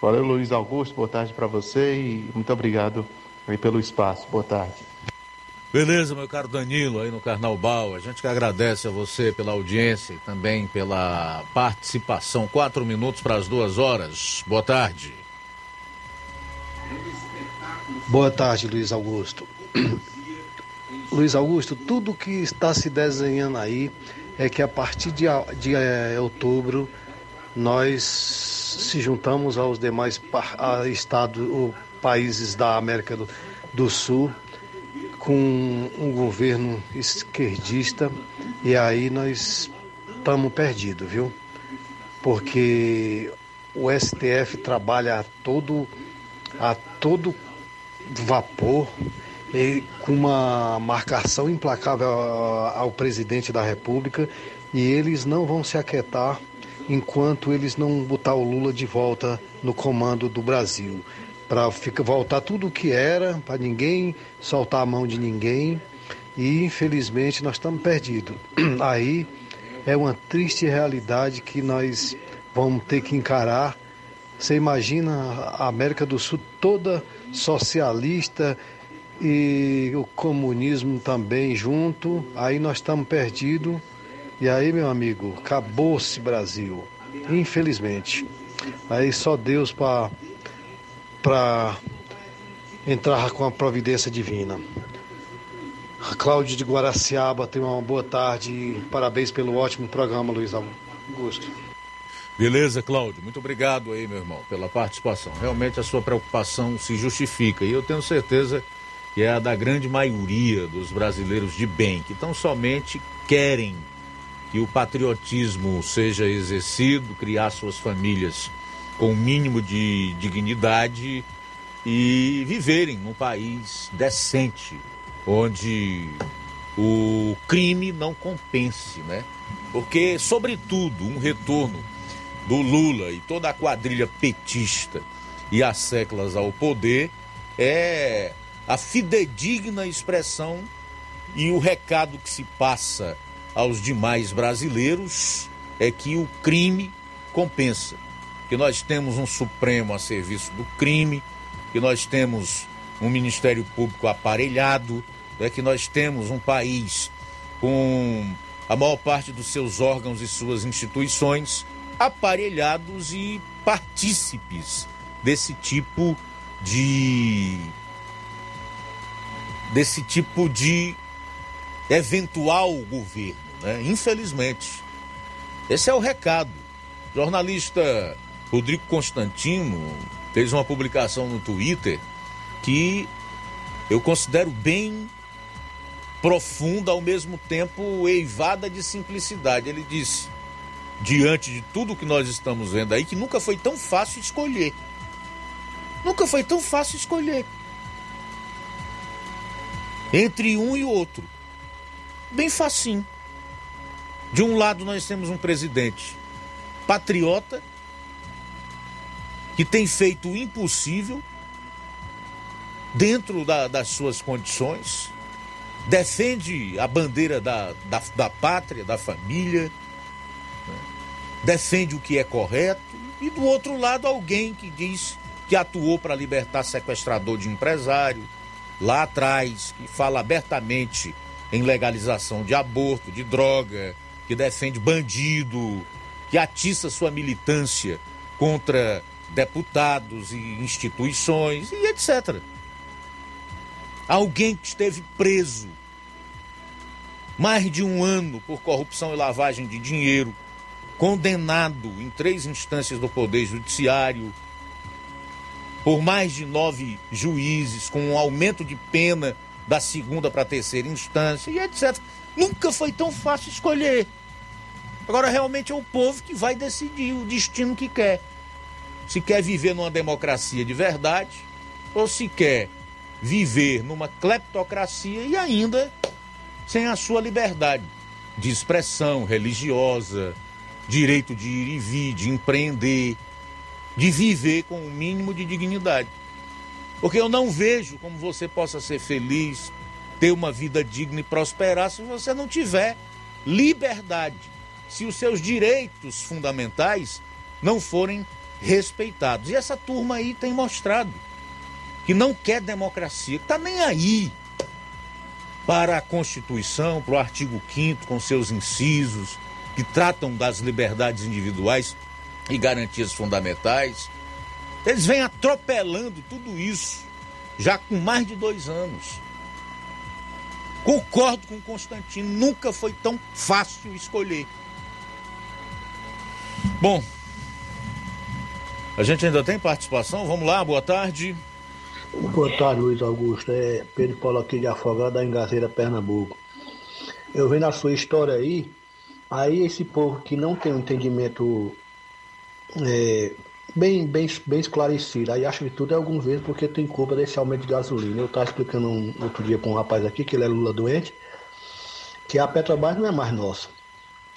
Valeu, Luiz Augusto, boa tarde para você e muito obrigado aí pelo espaço. Boa tarde. Beleza, meu caro Danilo, aí no Carnaval. A gente que agradece a você pela audiência e também pela participação. Quatro minutos para as duas horas. Boa tarde. Boa tarde, Luiz Augusto. Luiz Augusto, tudo que está se desenhando aí é que a partir de, de é, outubro nós se juntamos aos demais estados países da América do, do Sul com um governo esquerdista e aí nós estamos perdidos, viu? Porque o STF trabalha a todo, a todo vapor com uma marcação implacável ao presidente da República e eles não vão se aquietar enquanto eles não botar o Lula de volta no comando do Brasil para voltar tudo o que era, para ninguém soltar a mão de ninguém. E infelizmente nós estamos perdidos. Aí é uma triste realidade que nós vamos ter que encarar. Você imagina a América do Sul toda socialista e o comunismo também junto. Aí nós estamos perdidos. E aí, meu amigo, acabou-se Brasil. Infelizmente. Aí só Deus para entrar com a providência divina. Cláudio de Guaraciaba tem uma boa tarde parabéns pelo ótimo programa, Luiz Augusto. Beleza, Cláudio. Muito obrigado aí, meu irmão, pela participação. Realmente a sua preocupação se justifica e eu tenho certeza que é a da grande maioria dos brasileiros de bem, que tão somente querem que o patriotismo seja exercido, criar suas famílias com o mínimo de dignidade e viverem num país decente, onde o crime não compense, né? Porque, sobretudo, um retorno do Lula e toda a quadrilha petista e as seclas ao poder é a fidedigna expressão e o recado que se passa aos demais brasileiros é que o crime compensa, que nós temos um Supremo a serviço do crime, que nós temos um Ministério Público aparelhado, é que nós temos um país com a maior parte dos seus órgãos e suas instituições aparelhados e partícipes desse tipo de desse tipo de eventual governo, né? Infelizmente. Esse é o recado. O jornalista Rodrigo Constantino fez uma publicação no Twitter que eu considero bem profunda, ao mesmo tempo eivada de simplicidade. Ele disse: diante de tudo que nós estamos vendo aí, que nunca foi tão fácil escolher. Nunca foi tão fácil escolher. Entre um e outro. Bem facinho. De um lado nós temos um presidente patriota que tem feito o impossível dentro da, das suas condições, defende a bandeira da, da, da pátria, da família, né? defende o que é correto, e do outro lado alguém que diz que atuou para libertar sequestrador de empresário lá atrás, que fala abertamente em legalização de aborto, de droga, que defende bandido, que atiça sua militância contra deputados e instituições e etc. Alguém que esteve preso mais de um ano por corrupção e lavagem de dinheiro, condenado em três instâncias do Poder Judiciário, por mais de nove juízes, com um aumento de pena da segunda para a terceira instância e etc. Nunca foi tão fácil escolher. Agora realmente é o povo que vai decidir o destino que quer. Se quer viver numa democracia de verdade ou se quer viver numa cleptocracia e ainda sem a sua liberdade de expressão religiosa, direito de ir e vir, de empreender, de viver com o um mínimo de dignidade. Porque eu não vejo como você possa ser feliz, ter uma vida digna e prosperar se você não tiver liberdade, se os seus direitos fundamentais não forem respeitados. E essa turma aí tem mostrado que não quer democracia, que está nem aí para a Constituição, para o artigo 5 com seus incisos, que tratam das liberdades individuais e garantias fundamentais. Eles vêm atropelando tudo isso já com mais de dois anos. Concordo com Constantino, nunca foi tão fácil escolher. Bom, a gente ainda tem participação? Vamos lá, boa tarde. Boa tarde, Luiz Augusto. É Pedro Paulo aqui de Afogado, da Engazeira, Pernambuco. Eu vendo a sua história aí, aí esse povo que não tem um entendimento é, bem, bem, bem esclarecido. Aí acho que tudo é alguns vezes porque tem culpa desse aumento de gasolina. Eu estava explicando um, outro dia para um rapaz aqui, que ele é Lula doente, que a Petrobras não é mais nossa.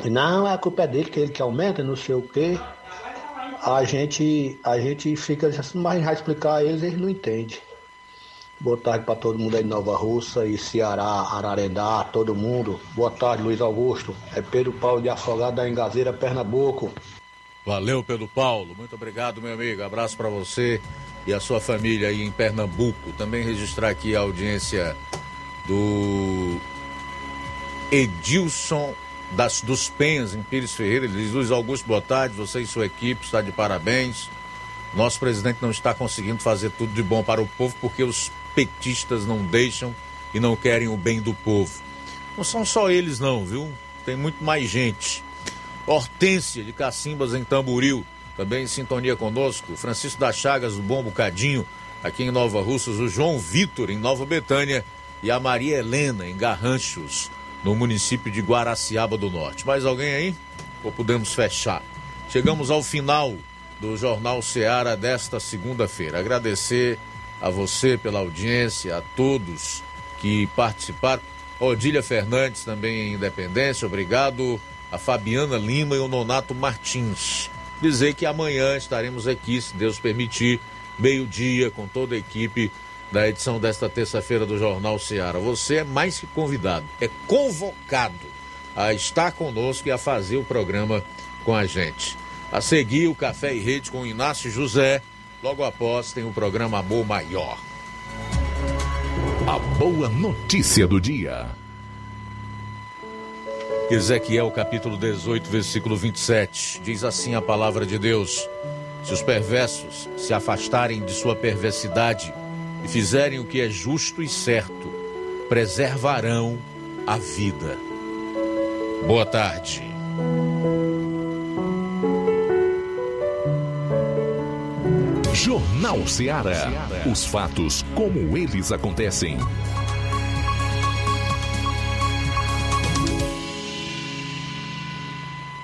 Não, a culpa é dele, que ele que aumenta, não sei o quê. A gente, a gente fica assim, mas vai explicar a eles, eles não entendem. Boa tarde para todo mundo aí de Nova Russa e Ceará, Ararendá, todo mundo. Boa tarde, Luiz Augusto. É Pedro Paulo de Afogado da Engazeira, Pernambuco. Valeu, Pedro Paulo. Muito obrigado, meu amigo. Abraço para você e a sua família aí em Pernambuco. Também registrar aqui a audiência do Edilson das, dos Penhas, em Pires Ferreira. Ele diz: Luiz Augusto, boa tarde. Você e sua equipe está de parabéns. Nosso presidente não está conseguindo fazer tudo de bom para o povo porque os petistas não deixam e não querem o bem do povo. Não são só eles, não, viu? Tem muito mais gente. Hortência de Cacimbas em Tamboril, também em sintonia conosco. Francisco das Chagas, do Bom Bocadinho, aqui em Nova Russas. O João Vitor, em Nova Betânia. E a Maria Helena, em Garranchos, no município de Guaraciaba do Norte. Mais alguém aí? Ou podemos fechar? Chegamos ao final do Jornal Seara desta segunda-feira. Agradecer a você pela audiência, a todos que participaram. Odília Fernandes também em Independência, obrigado. A Fabiana Lima e o Nonato Martins. Dizer que amanhã estaremos aqui, se Deus permitir, meio-dia, com toda a equipe da edição desta terça-feira do Jornal Ceará. Você é mais que convidado, é convocado a estar conosco e a fazer o programa com a gente. A seguir, o Café e Rede com Inácio José. Logo após, tem o programa Amor Maior. A boa notícia do dia. Ezequiel capítulo 18, versículo 27. Diz assim a palavra de Deus: Se os perversos se afastarem de sua perversidade e fizerem o que é justo e certo, preservarão a vida. Boa tarde. Jornal Ceará. Os fatos como eles acontecem.